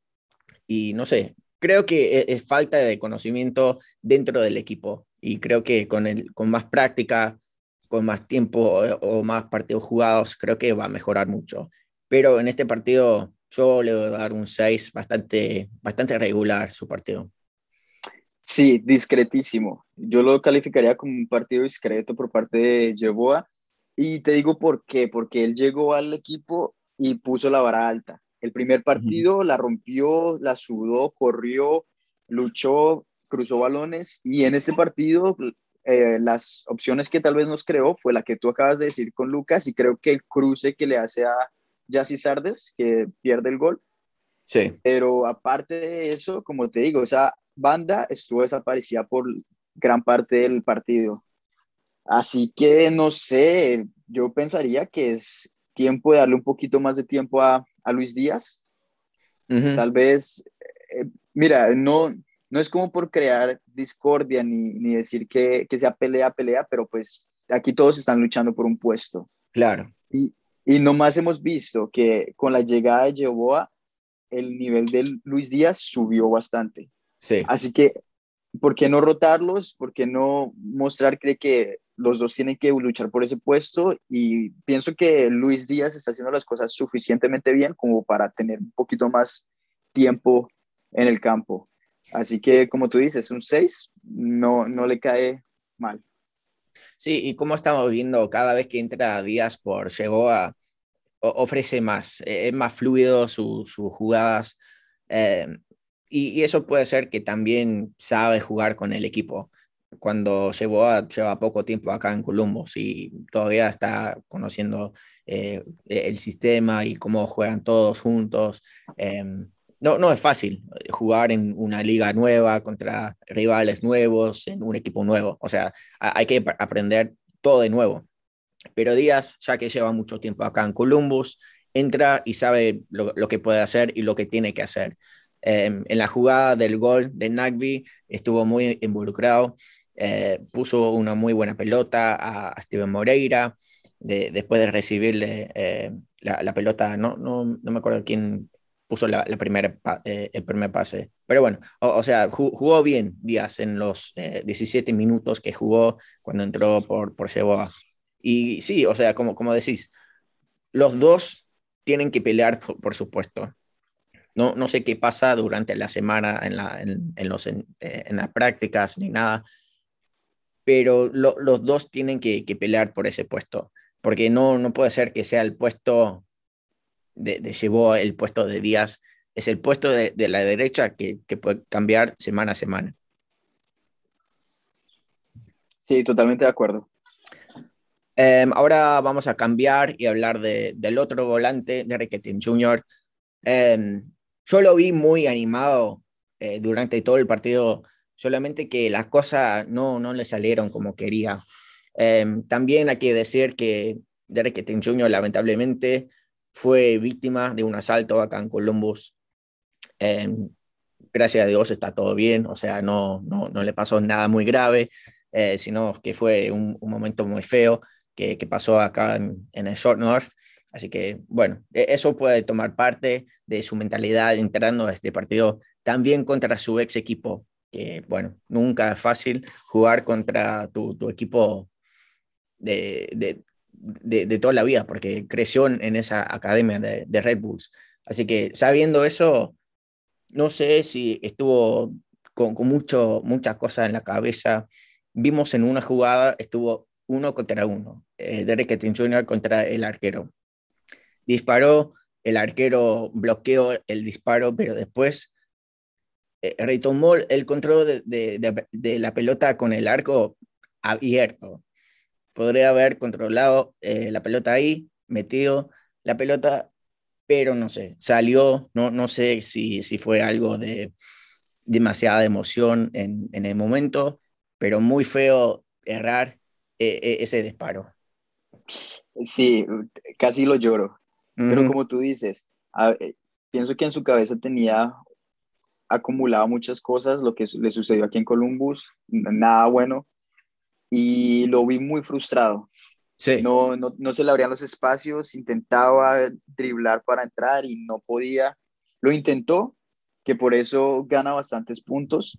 y no sé, creo que es, es falta de conocimiento dentro del equipo y creo que con, el, con más práctica, con más tiempo o, o más partidos jugados, creo que va a mejorar mucho. Pero en este partido yo le voy a dar un 6 bastante, bastante regular su partido. Sí, discretísimo. Yo lo calificaría como un partido discreto por parte de Yeboa. Y te digo por qué, porque él llegó al equipo y puso la vara alta. El primer partido uh -huh. la rompió, la sudó, corrió, luchó, cruzó balones y en este partido eh, las opciones que tal vez nos creó fue la que tú acabas de decir con Lucas y creo que el cruce que le hace a Jassy Sardes, que pierde el gol. Sí. Pero aparte de eso, como te digo, esa banda estuvo desaparecida por gran parte del partido. Así que no sé, yo pensaría que es tiempo de darle un poquito más de tiempo a, a Luis Díaz. Uh -huh. Tal vez, eh, mira, no, no es como por crear discordia ni, ni decir que, que sea pelea, pelea, pero pues aquí todos están luchando por un puesto. Claro. Y, y nomás hemos visto que con la llegada de Jehová, el nivel de Luis Díaz subió bastante. Sí. Así que, ¿por qué no rotarlos? ¿Por qué no mostrar que, que los dos tienen que luchar por ese puesto? Y pienso que Luis Díaz está haciendo las cosas suficientemente bien como para tener un poquito más tiempo en el campo. Así que, como tú dices, un 6 no, no le cae mal. Sí, y como estamos viendo, cada vez que entra Díaz por Yegoa, ofrece más, eh, es más fluido sus su jugadas. Eh, y, eso puede ser que también sabe jugar con el equipo. Cuando Yegoa lleva poco tiempo acá en Columbus y todavía está conociendo eh, el sistema y cómo juegan todos juntos. Eh, no, no es fácil jugar en una liga nueva contra rivales nuevos, en un equipo nuevo. O sea, hay que aprender todo de nuevo. Pero Díaz, ya que lleva mucho tiempo acá en Columbus, entra y sabe lo, lo que puede hacer y lo que tiene que hacer. Eh, en la jugada del gol de Nagby estuvo muy involucrado, eh, puso una muy buena pelota a, Steven Moreira. De, después de recibirle eh, la, la, pelota, no, no, no me acuerdo quién puso la, primera, eh, el primer pase. Pero bueno, o, sea, jugó bien Díaz en los eh, 17 minutos que jugó cuando entró por, por Ceboa. Y sí, o sea, como, como decís, los dos tienen que pelear, por, por supuesto. No, no, sé qué pasa durante la semana en, la, en, los, eh, en, las prácticas ni nada, pero lo, los dos tienen que, que, pelear por ese puesto, porque no, no puede ser que sea el puesto de, de llevó el puesto de Díaz, es el puesto de, de la derecha que, que, puede cambiar semana a semana. Sí, totalmente de acuerdo. Eh, ahora vamos a cambiar y hablar de, del otro volante, de Riquetín Jr. Eh, yo lo vi muy animado eh, durante todo el partido, solamente que las cosas no, no le salieron como quería. Eh, también hay que decir que Derek Jr. lamentablemente fue víctima de un asalto acá en Columbus. Eh, gracias a Dios está todo bien, o sea, no, no, no le pasó nada muy grave, eh, sino que fue un, un, momento muy feo que, que pasó acá en, en, el Short North. Así que, bueno, e, eso puede tomar parte de su mentalidad entrando a este partido también contra su ex equipo, que, bueno, nunca es fácil jugar contra tu, tu equipo de, de, de, toda la vida, porque creció en, esa academia de, de, Red Bulls. Así que sabiendo eso, no sé si estuvo con, mucho, muchas cosas en la cabeza. Vimos en una jugada, estuvo uno contra uno, eh, Derek Etting Jr. contra el arquero. Disparó, el arquero bloqueó el disparo, pero después eh, retomó el control de, la pelota con el arco abierto. Podría haber controlado eh, la pelota ahí, metido la pelota, pero no sé, salió, no, no sé si, si fue algo de demasiada emoción en, en el momento, pero muy feo errar eh, ese disparo. Sí, casi lo lloro. Pero como tú dices, eh, pienso que en su cabeza tenía acumulado muchas cosas, lo que le sucedió aquí en Columbus, nada bueno, y lo vi muy frustrado. Sí. No, no, no se le abrían los espacios, intentaba driblar para entrar y no podía. Lo intentó, que por eso gana bastantes puntos.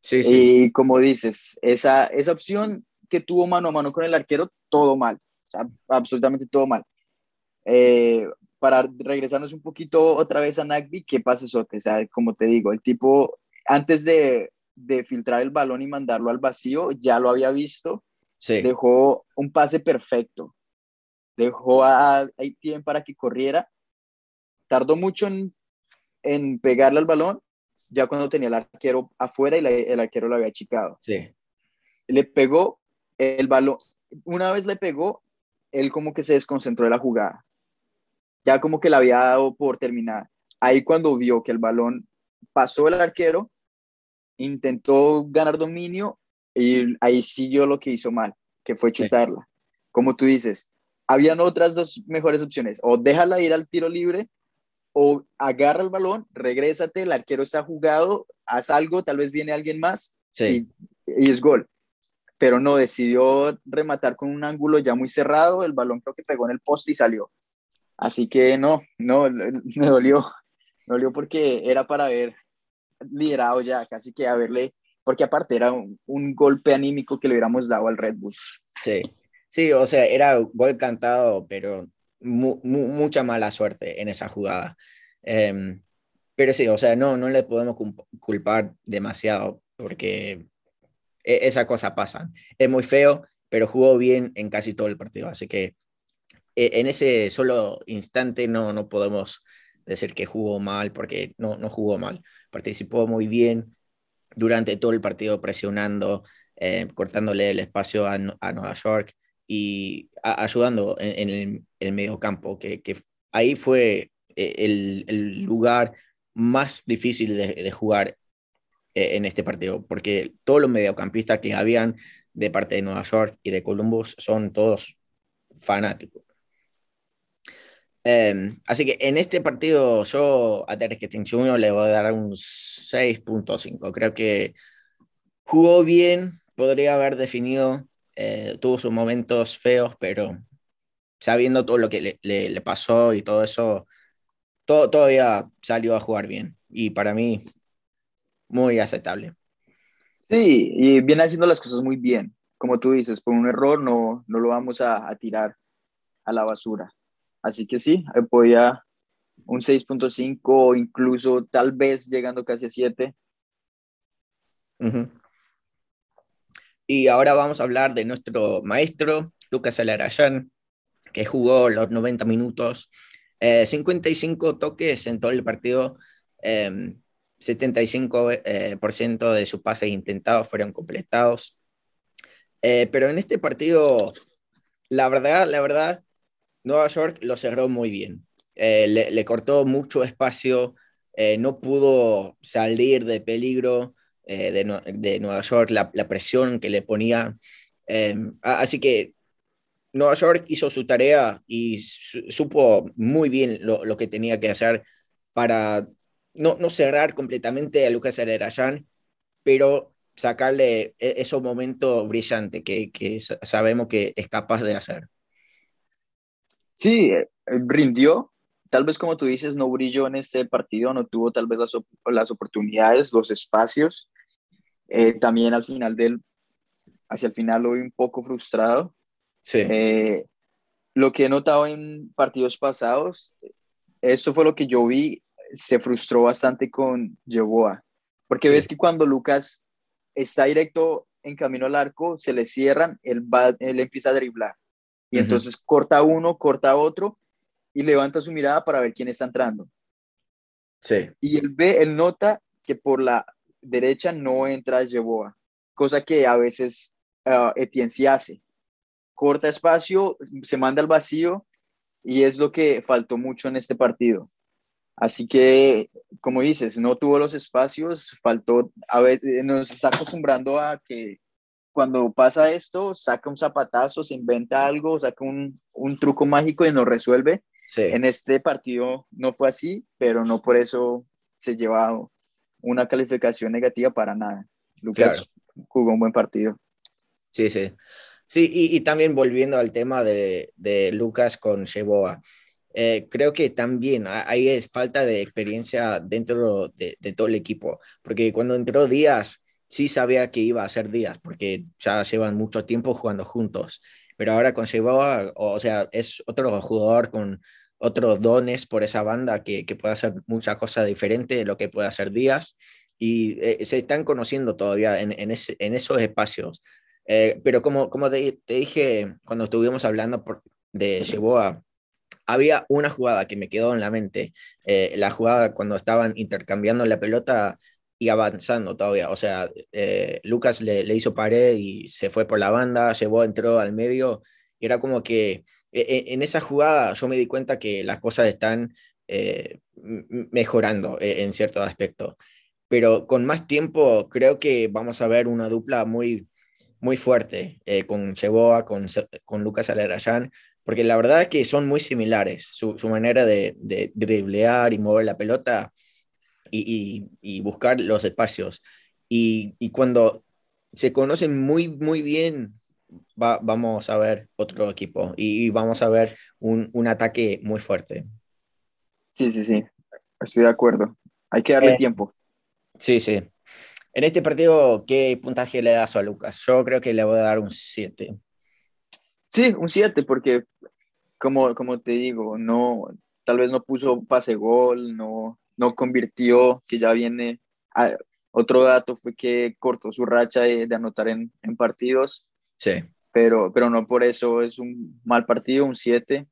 Sí, sí. Y como dices, esa, esa opción que tuvo mano a mano con el arquero, todo mal, o sea, absolutamente todo mal. Eh, para regresarnos un poquito otra vez a Nagby, ¿qué pasa eso? O sea, como te digo, el tipo, antes de, de filtrar el balón y mandarlo al vacío, ya lo había visto, sí. dejó un pase perfecto, dejó a, tiempo para que corriera, tardó mucho en, en pegarle al balón, ya cuando tenía el arquero afuera y el arquero lo había achicado. Sí. Le pegó el balón, una vez le pegó, él como que se desconcentró de la jugada ya como que la había dado por terminar. Ahí cuando vio que el balón pasó el arquero, intentó ganar dominio y ahí siguió lo que hizo mal, que fue chutarla. Como tú dices, habían otras dos mejores opciones, o déjala ir al tiro libre o agarra el balón, regrésate, el arquero está jugado, haz algo, tal vez viene alguien más y, y, es gol. Pero no, decidió rematar con un ángulo ya muy cerrado, el balón creo que pegó en el poste y salió. Así que no, no, me dolió, me dolió porque era para haber liderado ya, casi que haberle, porque aparte era un, golpe anímico que le hubiéramos dado al Red Bull. Sí, sí, o sea, era gol cantado, pero mucha mala suerte en esa jugada. Em, pero sí, o sea, no, no le podemos culpar demasiado porque e, esa cosa pasa. Es muy feo, pero jugó bien en casi todo el partido, así que e, en ese solo instante no, no podemos decir que jugó mal, porque no, no jugó mal. Participó muy bien durante todo el partido presionando, eh, cortándole el espacio a, Nueva York y ayudando en, el, medio campo, que, ahí fue eh, el, lugar más difícil de, jugar eh, en este partido, porque todos los mediocampistas que habían de parte de Nueva York y de Columbus son todos fanáticos. Em, así que en este partido yo a Teres Jr. le voy a dar un 6.5. Creo que jugó bien, podría haber definido, eh, tuvo sus momentos feos, pero sabiendo todo lo que le, pasó y todo eso, todo, todavía salió a jugar bien. Y para mí, muy aceptable. Sí, y viene haciendo las cosas muy bien. Como tú dices, por un error no, no lo vamos a, a tirar a la basura. Así que sí, podía un 6.5 o incluso tal vez llegando casi a 7. Y ahora vamos a hablar de nuestro maestro, Lucas Alarayán, que jugó los 90 minutos, 55 eh, toques en todo el partido, 75% em, eh, de sus pases intentados fueron completados. Eh, pero en este partido, la verdad, la verdad, Nueva York lo cerró muy bien. Eh, le, cortó mucho espacio, eh, no pudo salir de peligro eh, de, Nueva York, la, presión que le ponía. así que Nueva York hizo su tarea y supo muy bien lo, que tenía que hacer para no, no cerrar completamente a Lucas Herrerayan, pero sacarle e, esos momentos brillantes que, que sabemos que es capaz de hacer. Sí, eh, rindió. Tal vez como tú dices, no brilló en este partido, no tuvo tal vez las, las oportunidades, los espacios. Eh, también al final del, hacia el final lo vi un poco frustrado. Sí. Eh, lo que he notado en partidos pasados, esto fue lo que yo vi, se frustró bastante con Yeboah, porque ves que cuando Lucas está directo en camino al arco, se le cierran, él, va, él empieza a driblar. Y entonces corta uno, corta otro y levanta su mirada para ver quién está entrando. Sí. Y él ve, él nota que por la derecha no entra Yeboah, cosa que a veces uh, Etienne sí hace. Corta espacio, se manda al vacío y es lo que faltó mucho en este partido. Así que, como dices, no tuvo los espacios, faltó, a veces nos está acostumbrando a que cuando pasa esto, saca un zapatazo, se inventa algo, saca un, un truco mágico y nos resuelve. En este partido no fue así, pero no por eso se lleva una calificación negativa para nada. Lucas jugó un buen partido. Sí, sí. Sí, y, también volviendo al tema de, de Lucas con Sheboa, eh, creo que también ahí es falta de experiencia dentro de, de, todo el equipo, porque cuando entró Díaz, sí sabía que iba a ser Díaz, porque ya llevan mucho tiempo jugando juntos, pero ahora con Sheboa, o sea, es otro jugador con otros dones por esa banda que, que puede hacer muchas cosas diferentes de lo que puede hacer Díaz, y eh, se están conociendo todavía en, en, ese, en esos espacios. Eh, pero como, como te, dije cuando estuvimos hablando por, de Sheboa, había una jugada que me quedó en la mente, eh, la jugada cuando estaban intercambiando la pelota y avanzando todavía. O sea, eh, Lucas le, hizo pared y se fue por la banda, Sheboa entró al medio y era como que e, e, en esa jugada yo me di cuenta que las cosas están mejorando en cierto aspecto. Pero con más tiempo creo que vamos a ver una dupla muy muy fuerte eh, con Cheboa, con, con Lucas Alarayán, porque la verdad es que son muy similares, su, manera de, de, driblear y mover la pelota y, y, buscar los espacios. Y, y, cuando se conocen muy, muy bien, va, vamos a ver otro equipo y, vamos a ver un, un, ataque muy fuerte. Sí, sí, sí, estoy de acuerdo. Hay que darle eh, tiempo. Sí, sí. En este partido, ¿qué puntaje le das a Lucas? Yo creo que le voy a dar un 7. Sí, un 7, porque como, como te digo, no, tal vez no puso pase gol, no, no convirtió, que ya viene. otro dato fue que cortó su racha de, anotar en, en, partidos. Sí. Pero, pero no por eso es un mal partido, un 7,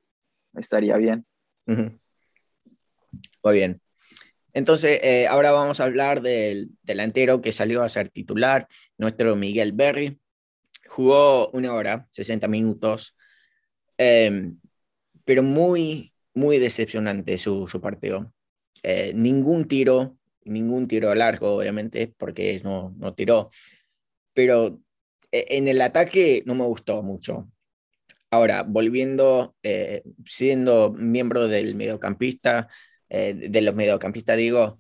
estaría bien. Muy bien. Entonces, eh, ahora vamos a hablar del delantero que salió a ser titular, nuestro Miguel Berry. Jugó una hora, 60 minutos, em, pero muy, muy decepcionante su, su partido. Eh, ningún tiro, ningún tiro largo, obviamente, porque no, no tiró, pero eh, en el ataque no me gustó mucho. Ahora, volviendo, siendo miembro del mediocampista, eh, de los mediocampistas, digo,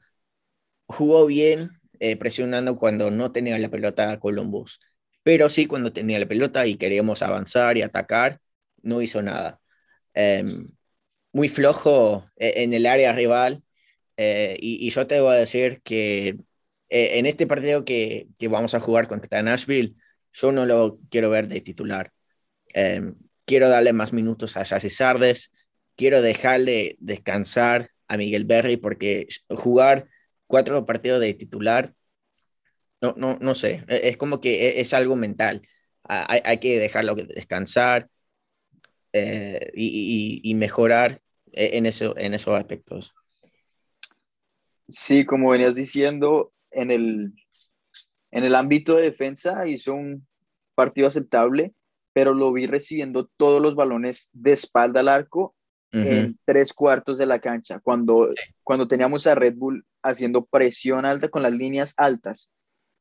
jugó bien eh, presionando cuando no tenía la pelota Columbus, pero sí cuando tenía la pelota y queríamos avanzar y atacar, no hizo nada. Em, muy flojo eh, en el área rival y, yo te voy a decir que en este partido que, que, vamos a jugar contra Nashville, yo no lo quiero ver de titular. Em, quiero darle más minutos a Jesse Sardes, quiero dejarle descansar a Miguel Berry porque jugar cuatro partidos de titular, no, no, no sé, e, es como que e, es algo mental. Hay, hay que dejarlo descansar eh, y, y, mejorar e, en, eso, en esos aspectos. Sí, como venías diciendo, en el, en el ámbito de defensa hizo un partido aceptable, pero lo vi recibiendo todos los balones de espalda al arco en tres cuartos de la cancha, cuando, cuando teníamos a Red Bull haciendo presión alta con las líneas altas.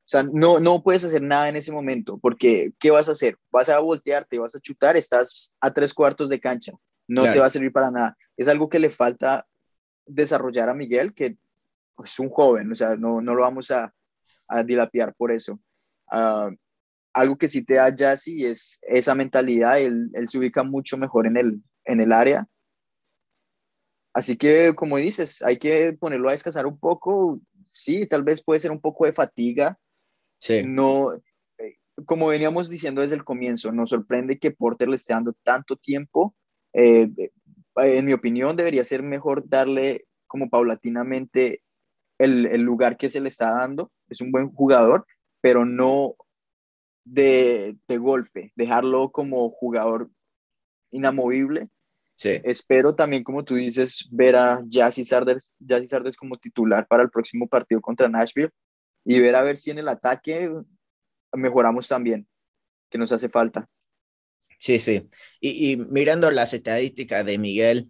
O sea, no, no puedes hacer nada en ese momento, porque ¿qué vas a hacer? Vas a voltearte, vas a chutar, estás a tres cuartos de cancha, no te va a servir para nada. Es algo que le falta desarrollar a Miguel, que es un joven, o sea, no, no lo vamos a, a dilapiar por eso. Uh, algo que sí te da Jassy es esa mentalidad, él, él, se ubica mucho mejor en el, en el área Así que, como dices, hay que ponerlo a descansar un poco. Sí, tal vez puede ser un poco de fatiga. Sí. No, eh, como veníamos diciendo desde el comienzo, nos sorprende que Porter le esté dando tanto tiempo Eh, en mi opinión, debería ser mejor darle como paulatinamente el, el, lugar que se le está dando. Es un buen jugador, pero no de, de golpe, dejarlo como jugador inamovible. Sí. Espero también, como tú dices, ver a Jassy Sarders, Jassy Sarders como titular para el próximo partido contra Nashville y ver a ver si en el ataque mejoramos también, que nos hace falta. Sí, sí. Y, y, mirando las estadísticas de Miguel,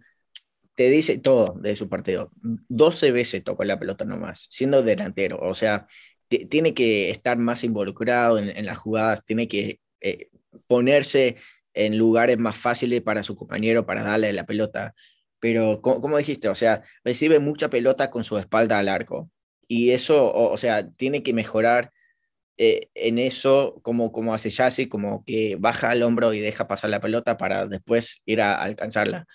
te dice todo de su partido. 12 veces tocó la pelota nomás, siendo delantero. O sea, tiene que estar más involucrado en, las jugadas, tiene que eh, ponerse en lugares más fáciles para su compañero para darle la pelota. Pero, como, dijiste, o sea, recibe mucha pelota con su espalda al arco. Y eso, o, sea, tiene que mejorar eh, en eso, como, como hace Yassi, como que baja el hombro y deja pasar la pelota para después ir a, alcanzarla.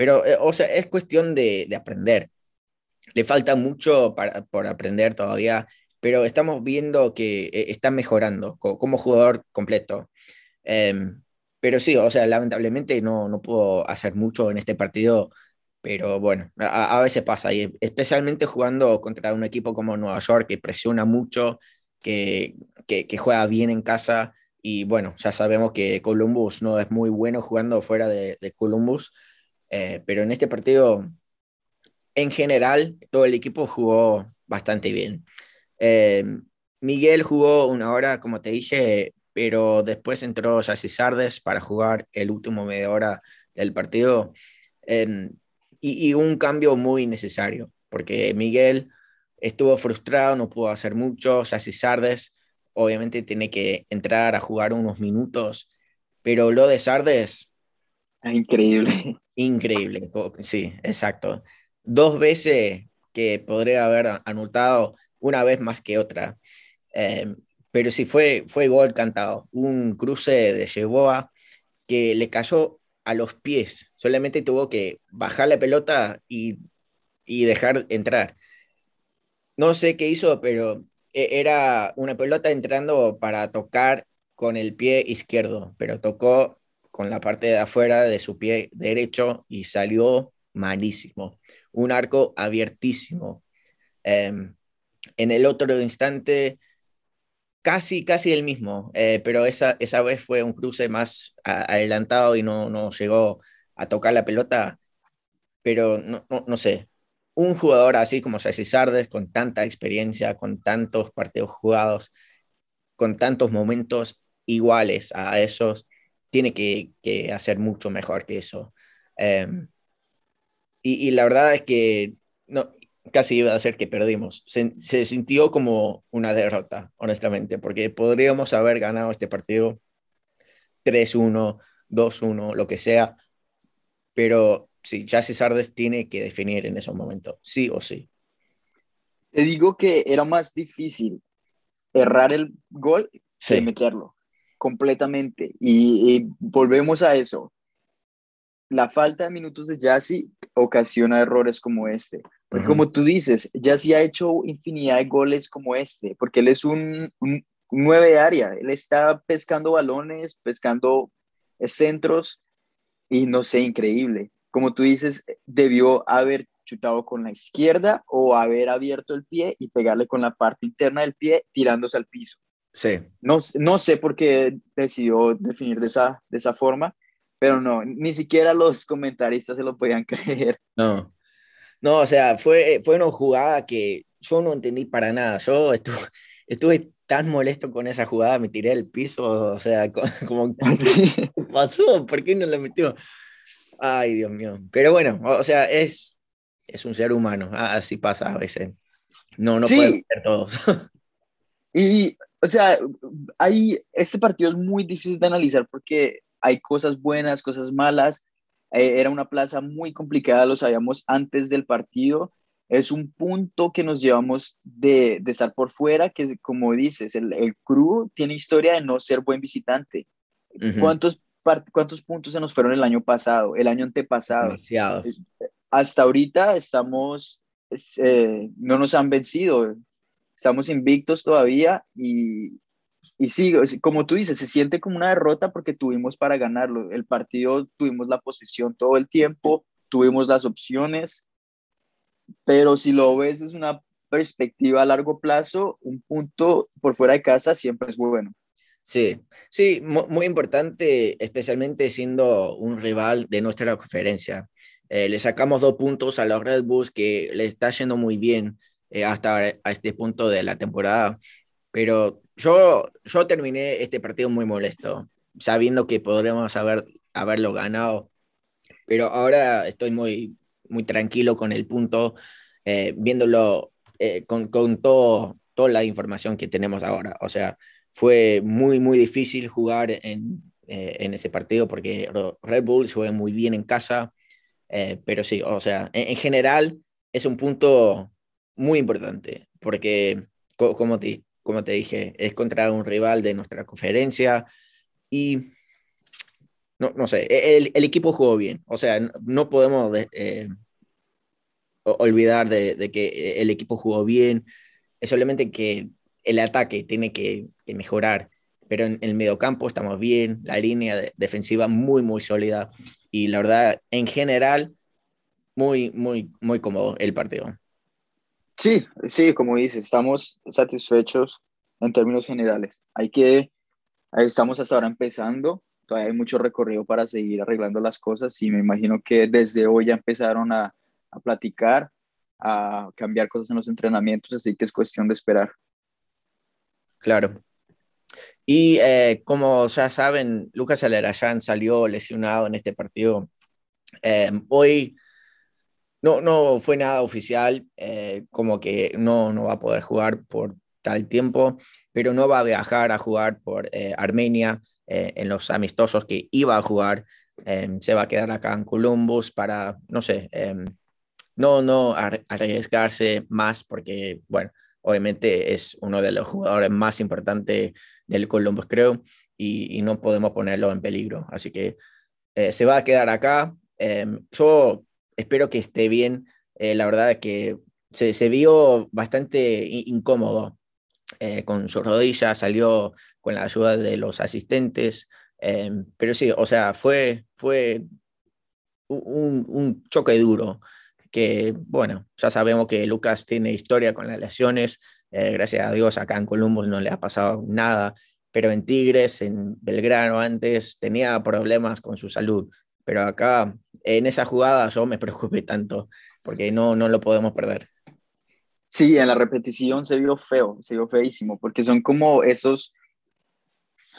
Pero, eh, o sea, es cuestión de, de aprender. Le falta mucho para, por aprender todavía, pero estamos viendo que eh, está mejorando como jugador completo. Em, pero sí, o sea, lamentablemente no, no puedo hacer mucho en este partido, pero bueno, a, veces pasa, y especialmente jugando contra un equipo como Nueva York que presiona mucho, que, que, juega bien en casa, y bueno, ya sabemos que Columbus no es muy bueno jugando fuera de Columbus, eh, pero en este partido, en general, todo el equipo jugó bastante bien. Eh, Miguel jugó una hora, como te dije, pero después entró Jesse Sardes para jugar el último media hora del partido. Eh, y, un cambio muy necesario, porque Miguel estuvo frustrado, no pudo hacer mucho. Jesse Sardes, obviamente, tiene que entrar a jugar unos minutos, pero lo de Sardes. Ah, increíble. Increíble, sí, exacto. Dos veces que podría haber anotado una vez más que otra. Eh, pero sí fue, fue gol cantado. Un cruce de Yeboa que le cayó a los pies. Solamente tuvo que bajar la pelota y, y dejar entrar. No sé qué hizo, pero e, era una pelota entrando para tocar con el pie izquierdo, pero tocó con la parte de afuera de su pie derecho y salió malísimo. Un arco abiertísimo. Eh, en el otro instante, casi, casi el mismo, eh, pero esa, esa vez fue un cruce más adelantado y no, no llegó a tocar la pelota, pero no, no, no sé, un jugador así como Jesse Sardes, con tanta experiencia, con tantos partidos jugados, con tantos momentos iguales a esos, tiene que, que hacer mucho mejor que eso. Eh, y, y, la verdad es que no, casi iba a ser que perdimos. Se, se, sintió como una derrota, honestamente, porque podríamos haber ganado este partido 3-1, 2-1, lo que sea, pero sí, Jesse Sardes tiene que definir en esos momentos, sí o sí. Te digo que era más difícil errar el gol sí. que meterlo completamente. Y, y volvemos a eso. La falta de minutos de Jassy ocasiona errores como este. Porque uh -huh. como tú dices, ya sí ha hecho infinidad de goles como este, porque él es un, un, un nueve de área, él está pescando balones, pescando centros y no sé, increíble. Como tú dices, debió haber chutado con la izquierda o haber abierto el pie y pegarle con la parte interna del pie tirándose al piso. Sí. No, no sé por qué decidió definir de esa, de esa forma, pero no, ni siquiera los comentaristas se lo podían creer. No. No, o sea, fue, fue una jugada que yo no entendí para nada. Yo estuve, estuve tan molesto con esa jugada, me tiré al piso, o sea, como, ¿qué pasó? ¿Por qué no la metió? Ay, Dios mío. Pero bueno, o sea, es, es un ser humano, así pasa a veces. No, no sí. puede ser todos. Y, o sea, hay, este partido es muy difícil de analizar porque hay cosas buenas, cosas malas, eh, era una plaza muy complicada, lo sabíamos antes del partido. Es un punto que nos llevamos de, de estar por fuera, que como dices, el, el crew tiene historia de no ser buen visitante. Uh -huh. ¿Cuántos, ¿Cuántos puntos se nos fueron el año pasado, el año antepasado? Demasiados. Hasta ahorita estamos, eh, no nos han vencido, estamos invictos todavía y, y sí, como tú dices, se siente como una derrota porque tuvimos para ganarlo. El partido tuvimos la posición todo el tiempo, tuvimos las opciones, pero si lo ves es una perspectiva a largo plazo, un punto por fuera de casa siempre es muy bueno. Sí, sí, muy, importante, especialmente siendo un rival de nuestra conferencia. Eh, le sacamos dos puntos a los Red Bulls que le está yendo muy bien eh, hasta a este punto de la temporada, pero yo, yo terminé este partido muy molesto, sabiendo que podremos haber, haberlo ganado, pero ahora estoy muy, muy tranquilo con el punto, eh, viéndolo con, con todo, toda la información que tenemos ahora. O sea, fue muy, muy difícil jugar en, eh, en ese partido porque Red Bull juega muy bien en casa, eh, pero sí, o sea, en, general es un punto muy importante porque, como te, como te dije, es contra un rival de nuestra conferencia y no, no sé, e, el, el, equipo jugó bien, o sea, no podemos eh, olvidar de, de, que el equipo jugó bien, es solamente que el ataque tiene que, mejorar, pero en el mediocampo estamos bien, la línea defensiva muy, muy sólida y la verdad, en general, muy, muy, muy cómodo el partido. Sí, sí, como dices, estamos satisfechos en términos generales. Hay que, estamos hasta ahora empezando, todavía hay mucho recorrido para seguir arreglando las cosas y me imagino que desde hoy ya empezaron a, platicar, a cambiar cosas en los entrenamientos, así que es cuestión de esperar. Claro. Y eh, como ya saben, Lucas Alerayán salió lesionado en este partido. Eh, hoy no, no fue nada oficial, eh, como que no, no va a poder jugar por tal tiempo, pero no va a viajar a jugar por Armenia en los amistosos que iba a jugar. se va a quedar acá en Columbus para, no sé, no, no arriesgarse más porque, bueno, obviamente es uno de los jugadores más importantes del Columbus, creo, y, no podemos ponerlo en peligro. Así que eh, se va a quedar acá. Em, yo espero que esté bien. Eh, la verdad es que se, vio bastante incómodo eh, con su rodilla, salió con la ayuda de los asistentes. Em, pero sí, o sea, fue, fue un, choque duro que bueno, ya sabemos que Lucas tiene historia con las lesiones, eh, gracias a Dios acá en Columbus no le ha pasado nada, pero en Tigres, en Belgrano antes tenía problemas con su salud, pero acá en esa jugada yo me preocupé tanto porque no, no lo podemos perder. Sí, en la repetición se vio feo, se vio feísimo, porque son como esos,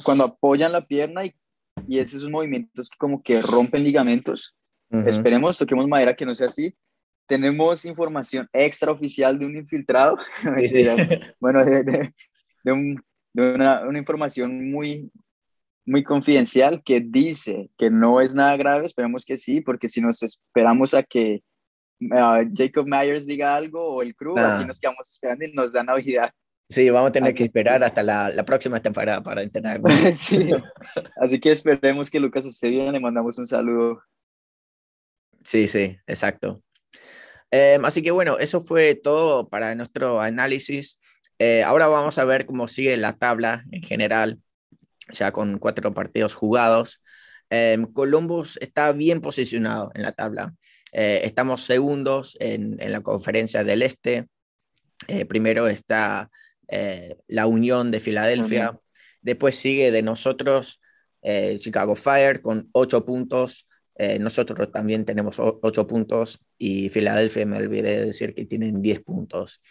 cuando apoyan la pierna y, y esos movimientos que como que rompen ligamentos. Esperemos, toquemos madera que no sea así, tenemos información extraoficial de un infiltrado, bueno, de, una, información muy, muy confidencial que dice que no es nada grave, esperemos que sí, porque si nos esperamos a que Jacob Myers diga algo o el crew, aquí ah. nos quedamos esperando y nos dan Navidad. Sí, vamos a tener que esperar hasta la, la, próxima temporada para enterarnos. sí. Así que esperemos que Lucas esté bien, le mandamos un saludo. Sí, sí, exacto. Em, así que bueno, eso fue todo para nuestro análisis. Eh, ahora vamos a ver cómo sigue la tabla en general, ya con cuatro partidos jugados. Em, Columbus está bien posicionado en la tabla. Eh, estamos segundos en, la conferencia del Este. Eh, primero está la Unión de Filadelfia. Después sigue de nosotros Chicago Fire con ocho puntos. Eh, nosotros también tenemos 8 puntos y Filadelfia, me olvidé de decir que tienen 10 puntos.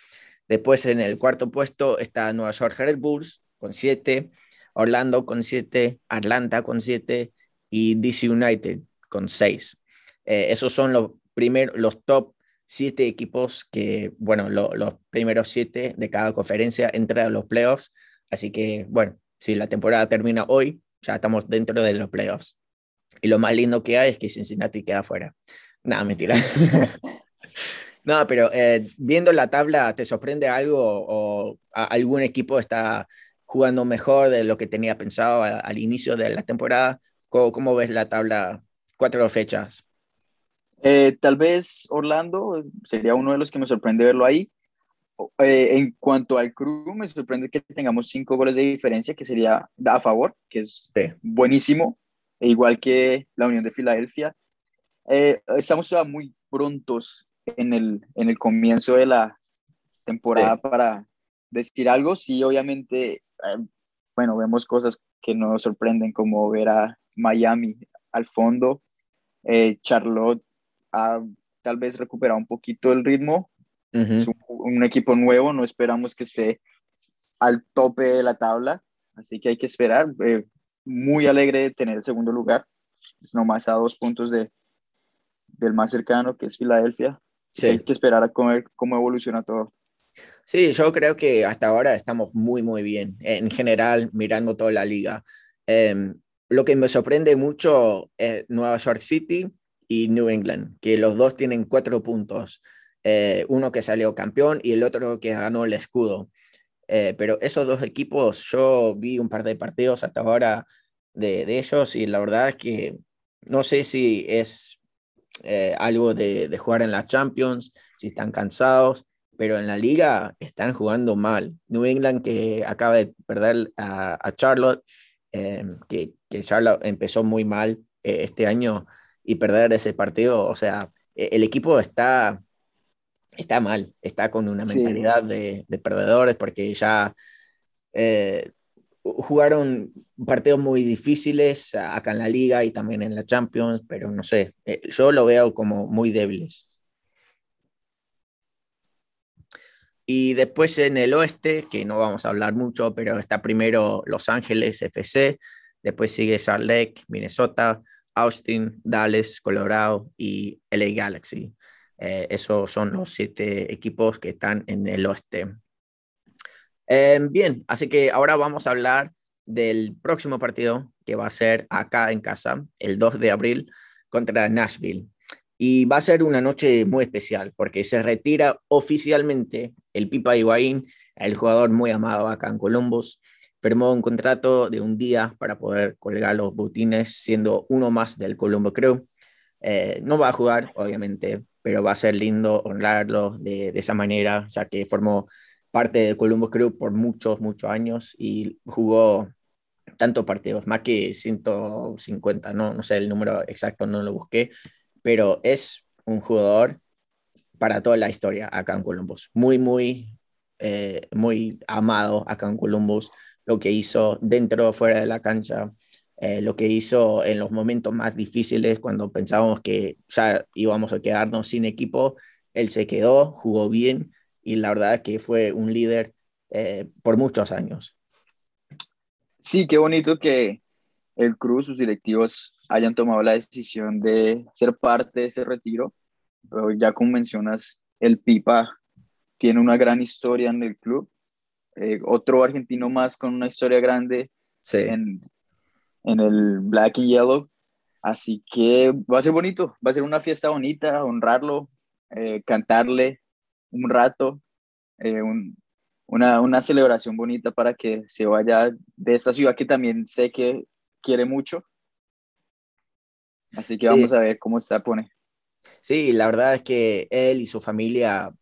Después en el cuarto puesto está Nueva York Red Bulls con 7, Orlando con 7, Atlanta con 7 y DC United con 6. Eh, esos son los, primeros, los top 7 equipos que, bueno, los primeros 7 de cada conferencia entran a los playoffs. Así que, bueno, si la temporada termina hoy, ya estamos dentro de los playoffs. Y lo más lindo que hay es que Cincinnati queda fuera. Nada, mentira. no, pero eh, viendo la tabla, ¿te sorprende algo o algún equipo está jugando mejor de lo que tenía pensado al inicio de la temporada? ¿Cómo, ves la tabla cuatro fechas? Eh, tal vez Orlando sería uno de los que me sorprende verlo ahí. eh, en cuanto al crew, me sorprende que tengamos cinco goles de diferencia, que sería a favor, que es buenísimo, e igual que la Unión de Filadelfia. Eh, estamos todavía muy prontos en el, en el comienzo de la temporada para decir algo. Sí, obviamente, eh, bueno, vemos cosas que nos sorprenden, como ver a Miami al fondo. Charlotte ha tal vez recuperado un poquito el ritmo, es un, equipo nuevo, no esperamos que esté al tope de la tabla, así que hay que esperar. Eh, muy alegre de tener el segundo lugar, es nomás a dos puntos de, del más cercano, que es Filadelfia. Hay que esperar a ver cómo evoluciona todo. Sí, yo creo que hasta ahora estamos muy, muy bien, en general, mirando toda la liga. Em, lo que me sorprende mucho es Nueva York City y New England, que los dos tienen cuatro puntos. Eh, uno que salió campeón y el otro que ganó el escudo. Eh, pero esos dos equipos, yo vi un par de partidos hasta ahora de, ellos y la verdad es que no sé si es eh, algo de, jugar en la Champions, si están cansados, pero en la liga están jugando mal. New England que acaba de perder a, Charlotte, que, que, Charlotte empezó muy mal este año y perder ese partido, o sea, e, el equipo está está mal, está con una mentalidad de, perdedores porque ya eh, jugaron partidos muy difíciles acá en la liga y también en la Champions, pero no sé, eh, yo lo veo como muy débiles. Y después en el oeste, que no vamos a hablar mucho, pero está primero Los Ángeles FC, después sigue Salt Lake, Minnesota, Austin, Dallas, Colorado y LA Galaxy. Eh, esos son los siete equipos que están en el oeste. Eh, bien, así que ahora vamos a hablar del próximo partido que va a ser acá en casa, el 2 de abril, contra Nashville. Y va a ser una noche muy especial porque se retira oficialmente el Pipa Higuaín, el jugador muy amado acá en Columbus. Firmó un contrato de un día para poder colgar los botines, siendo uno más del Colombo Crew. Eh, no va a jugar, obviamente, pero va a ser lindo honrarlo de, esa manera, ya que formó parte del Columbus Crew por muchos, muchos años y jugó tantos partidos, más que 150, no, no sé el número exacto, no lo busqué, pero es un jugador para toda la historia acá en Columbus. Muy, muy, eh, muy amado acá en Columbus, lo que hizo dentro o fuera de la cancha, eh, lo que hizo en los momentos más difíciles, cuando pensábamos que ya íbamos a quedarnos sin equipo, él se quedó, jugó bien y la verdad es que fue un líder eh, por muchos años. Sí, qué bonito que el Cruz, sus directivos, hayan tomado la decisión de ser parte de ese retiro. Pero ya como mencionas, el Pipa tiene una gran historia en el club. Eh, otro argentino más con una historia grande en, en el Black and Yellow. Así que va a ser bonito, va a ser una fiesta bonita, honrarlo, eh, cantarle un rato, eh, una, una, celebración bonita para que se vaya de esta ciudad que también sé que quiere mucho. Así que vamos a ver cómo se pone. Sí, la verdad es que él y su familia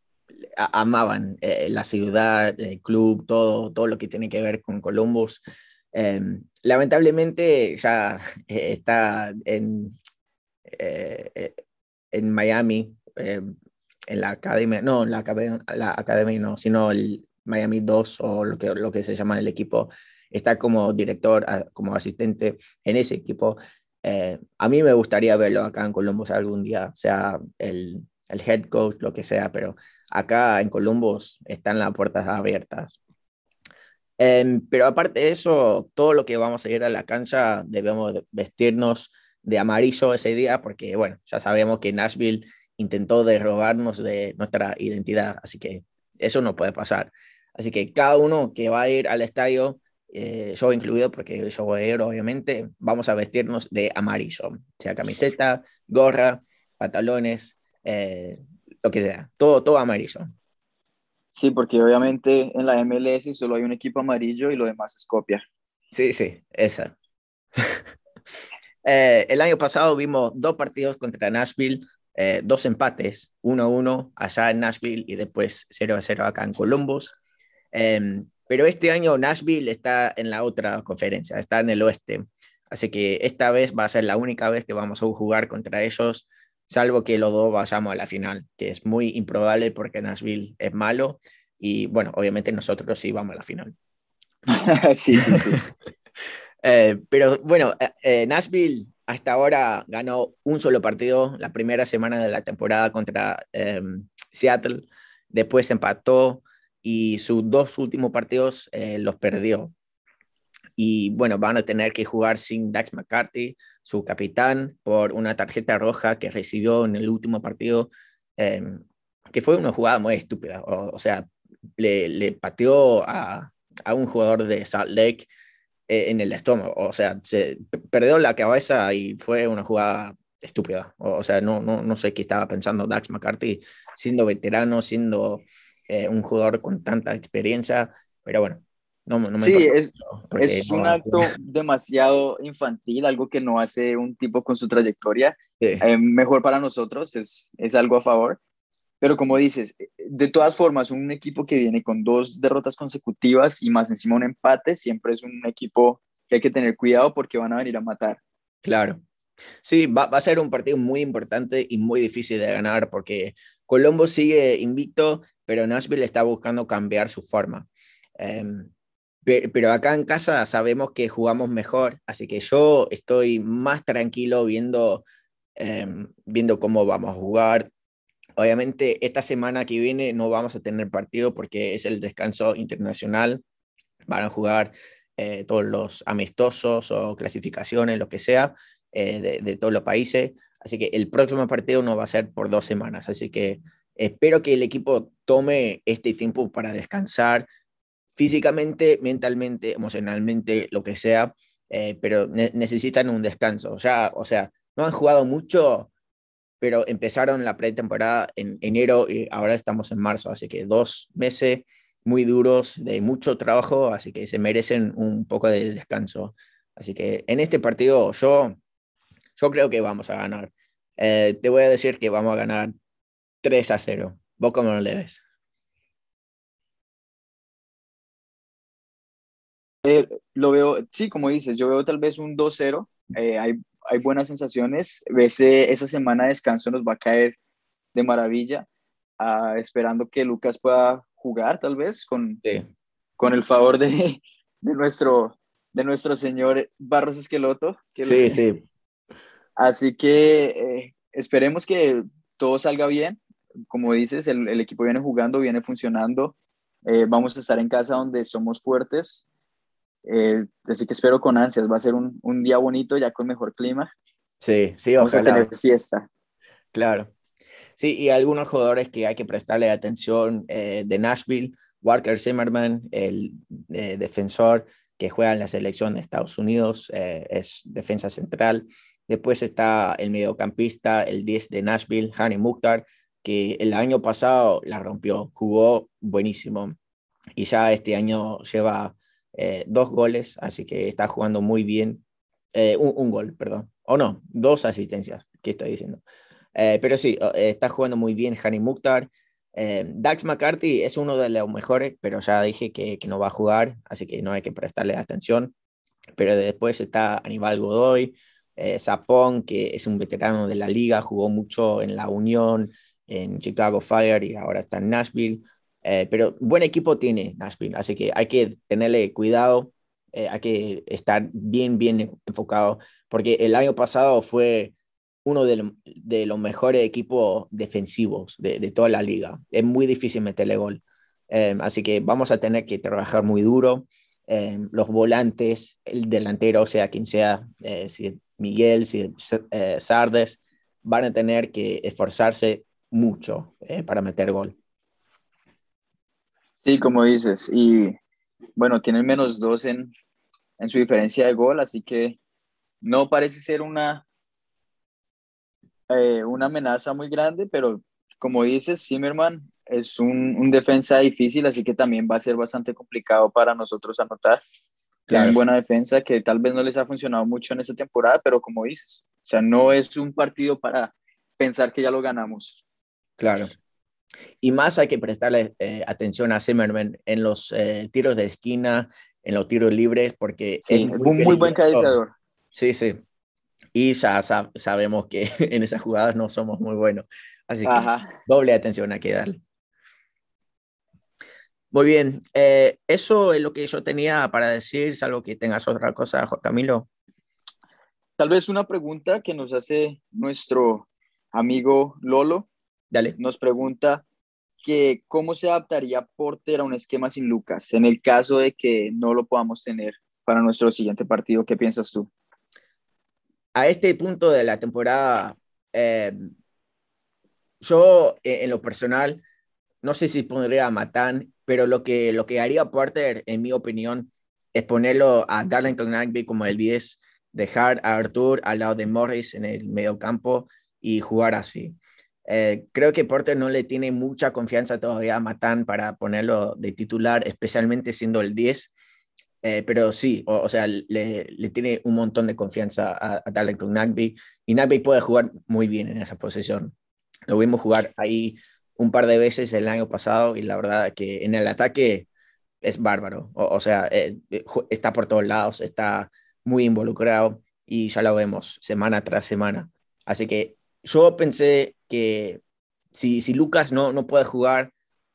amaban eh, la ciudad, el club, todo, todo lo que tiene que ver con Columbus. Em, lamentablemente ya está en, eh, eh, en Miami, em, en la academia, no, la, la academia no, sino el Miami 2 o lo que, lo que se llama el equipo, está como director, como asistente en ese equipo. Eh, a mí me gustaría verlo acá en Columbus algún día, sea el, el head coach, lo que sea, pero acá en Columbus están las puertas abiertas. Em, pero aparte de eso, todo lo que vamos a ir a la cancha debemos vestirnos de amarillo ese día porque, bueno, ya sabemos que Nashville intentó derrobarnos de nuestra identidad, así que eso no puede pasar. Así que cada uno que va a ir al estadio, eh, yo incluido, porque yo ir, obviamente, vamos a vestirnos de amarillo, sea camiseta, gorra, pantalones, eh, lo que sea, todo, todo amarillo. Sí, porque obviamente en la MLS solo hay un equipo amarillo y lo demás es copia. Sí, sí, esa. Eh, el año pasado vimos dos partidos contra Nashville. eh, dos empates, 1-1 allá en Nashville y después 0-0 acá en Columbus. Em, pero este año Nashville está en la otra conferencia, está en el oeste. Así que esta vez va a ser la única vez que vamos a jugar contra ellos, salvo que los dos vayamos a la final, que es muy improbable porque Nashville es malo y bueno, obviamente nosotros sí vamos a la final. sí, sí, sí. Eh, pero bueno, eh, eh, Nashville hasta ahora ganó un solo partido la primera semana de la temporada contra em, Seattle, después empató y sus dos últimos partidos los perdió. Y bueno, van a tener que jugar sin Dax McCarthy, su capitán, por una tarjeta roja que recibió en el último partido, em, que fue una jugada muy estúpida. O, sea, le, pateó a, a, un jugador de Salt Lake eh, en el estómago. O sea, se perdió la cabeza y fue una jugada estúpida. O, sea, no, no, no sé qué estaba pensando Dax McCarthy, siendo veterano, siendo eh, un jugador con tanta experiencia, pero bueno. No, no me sí, es, es un acto demasiado infantil, algo que no hace un tipo con su trayectoria. Eh, mejor para nosotros, es, es algo a favor. Pero como dices, de todas formas, un equipo que viene con dos derrotas consecutivas y más encima un empate, siempre es un equipo que hay que tener cuidado porque van a venir a matar. Claro. Sí, va, a ser un partido muy importante y muy difícil de ganar porque Colombo sigue invicto, pero Nashville está buscando cambiar su forma. Em, pero acá en casa sabemos que jugamos mejor, así que yo estoy más tranquilo viendo, em, viendo cómo vamos a jugar, Obviamente esta semana que viene no vamos a tener partido porque es el descanso internacional. Van a jugar eh, todos los amistosos o clasificaciones, lo que sea, eh, de, todos los países. Así que el próximo partido no va a ser por dos semanas. Así que espero que el equipo tome este tiempo para descansar físicamente, mentalmente, emocionalmente, lo que sea, eh, pero necesitan un descanso. Ya, o sea, no han jugado mucho pero empezaron la pretemporada en enero y ahora estamos en marzo, así que dos meses muy duros de mucho trabajo, así que se merecen un poco de descanso. Así que en este partido yo, yo creo que vamos a ganar. Eh, te voy a decir que vamos a ganar 3 a 0. ¿Vos cómo lo ves? Eh, lo veo, sí, como dices, yo veo tal vez un 2-0. Eh, hay hay buenas sensaciones. Ese, esa semana de descanso nos va a caer de maravilla, ah, esperando que Lucas pueda jugar tal vez con, con el favor de, de, nuestro, de nuestro señor Barros Esqueloto. Que sí, sí. Así que eh, esperemos que todo salga bien. Como dices, el, el equipo viene jugando, viene funcionando. Eh, vamos a estar en casa donde somos fuertes eh, así que espero con ansias, va a ser un, un, día bonito ya con mejor clima. Sí, sí, ojalá. tener fiesta. Claro. Sí, y algunos jugadores que hay que prestarle atención eh, de Nashville, Walker Zimmerman, el eh, defensor que juega en la selección de Estados Unidos, es defensa central. Después está el mediocampista, el 10 de Nashville, Hani Mukhtar, que el año pasado la rompió, jugó buenísimo y ya este año lleva eh, dos goles, así que está jugando muy bien. Eh, un, gol, perdón. O no, dos asistencias, ¿qué estoy diciendo? Eh, pero sí, está jugando muy bien Hani Mukhtar. Dax McCarthy es uno de los mejores, pero ya dije que, que, no va a jugar, así que no hay que prestarle atención. Pero después está Aníbal Godoy, Zapón, que es un veterano de la liga, jugó mucho en la Unión, en Chicago Fire y ahora está en Nashville. Eh, pero buen equipo tiene Nashville, así que hay que tenerle cuidado, eh, hay que estar bien, bien enfocado, porque el año pasado fue uno de, de los mejores equipos defensivos de, de, toda la liga. Es muy difícil meterle gol. Eh, así que vamos a tener que trabajar muy duro. los volantes, el delantero, sea quien sea, si Miguel, si Sardes, van a tener que esforzarse mucho para meter gol. Sí, como dices, y bueno, tienen menos dos en, en su diferencia de gol, así que no parece ser una, eh, una amenaza muy grande, pero como dices, Zimmerman es un, un, defensa difícil, así que también va a ser bastante complicado para nosotros anotar. Tienen buena defensa que tal vez no les ha funcionado mucho en esta temporada, pero como dices, o sea, no es un partido para pensar que ya lo ganamos. Claro. Y más hay que prestarle eh, atención a Zimmerman en los eh, tiros de esquina, en los tiros libres, porque es un muy buen cabeceador. Sí, sí. Y ya sabemos que en esas jugadas no somos muy buenos. Así que doble atención hay que darle. Muy bien, eh, eso es lo que yo tenía para decir, salvo que tengas otra cosa, Camilo. Tal vez una pregunta que nos hace nuestro amigo Lolo. Dale. Nos pregunta que cómo se adaptaría Porter a un esquema sin Lucas en el caso de que no lo podamos tener para nuestro siguiente partido. ¿Qué piensas tú? A este punto de la temporada, eh, yo eh, en lo personal, no sé si pondría a Matán, pero lo que, lo que haría Porter, en mi opinión, es ponerlo a Darlington Nagby como el 10, dejar a Arthur al lado de Morris en el medio campo y jugar así. Eh, creo que Porter no le tiene mucha confianza todavía a Matán para ponerlo de titular, especialmente siendo el 10. Eh, pero sí, o, sea, le, le, tiene un montón de confianza a, a Darlington Nagby y Nagby puede jugar muy bien en esa posición. Lo vimos jugar ahí un par de veces el año pasado y la verdad que en el ataque es bárbaro. O, sea, eh, eh, está por todos lados, está muy involucrado y ya lo vemos semana tras semana. Así que yo pensé que si, si Lucas no, no puede jugar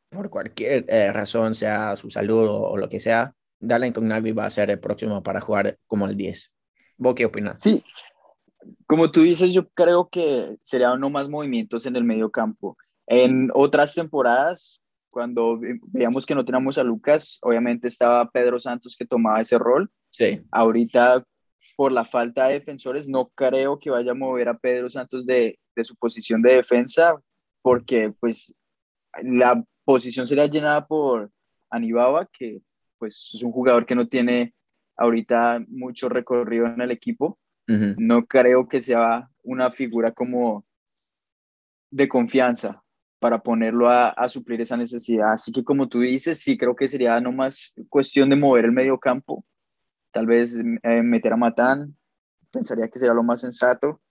por cualquier eh, razón, sea su salud o, lo que sea, Darlington Nagby va a ser el próximo para jugar como el 10. ¿Vos qué opinas? Sí, como tú dices, yo creo que sería no más movimientos en el medio campo. En otras temporadas, cuando veíamos que no teníamos a Lucas, obviamente estaba Pedro Santos que tomaba ese rol. Sí. Ahorita, por la falta de defensores, no creo que vaya a mover a Pedro Santos de, de su posición de defensa, porque pues la posición sería llenada por Anibaba, que pues es un jugador que no tiene ahorita mucho recorrido en el equipo. No creo que sea una figura como de confianza para ponerlo a, suplir esa necesidad. Así que como tú dices, sí creo que sería nomás cuestión de mover el medio campo, tal vez eh, meter a Matán, pensaría que sería lo más sensato,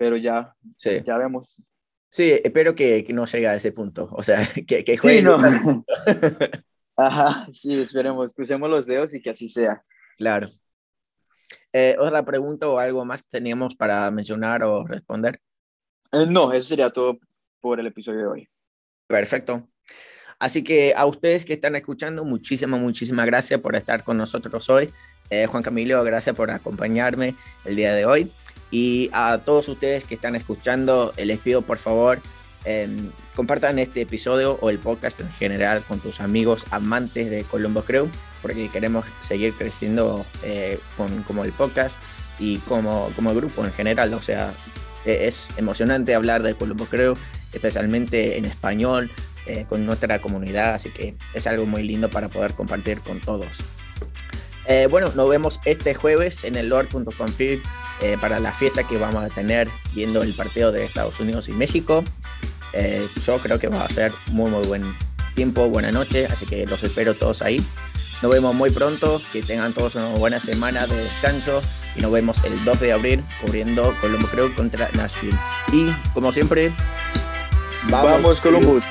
pero ya, ya vemos. Sí, espero que, no llegue a ese punto, o sea, que, que juegue. Sí, no. Ajá, sí, esperemos, crucemos los dedos y que así sea. Claro. Eh, ¿Otra pregunta o algo más que teníamos para mencionar o responder? Eh, no, eso sería todo por el episodio de hoy. Perfecto. Así que a ustedes que están escuchando, muchísimas, muchísimas gracias por estar con nosotros hoy. Eh, Juan Camilo, gracias por acompañarme el día de hoy. Y a todos ustedes que están escuchando, les pido por favor, em, compartan este episodio o el podcast en general con tus amigos amantes de Colombo Crew, porque queremos seguir creciendo eh, con, como el podcast y como, como grupo en general. O sea, e-, es emocionante hablar de Colombo Crew especialmente en español, eh, con nuestra comunidad, así que es algo muy lindo para poder compartir con todos. Eh, bueno, nos vemos este jueves en el lord.config eh, para la fiesta que vamos a tener viendo el partido de Estados Unidos y México. yo creo que va a ser muy muy buen tiempo, buena noche, así que los espero todos ahí. Nos vemos muy pronto, que tengan todos una buena semana de descanso y nos vemos el 12 de abril cubriendo Colombo Crew contra Nashville. Y como siempre, Vamos, Vamos Columbus.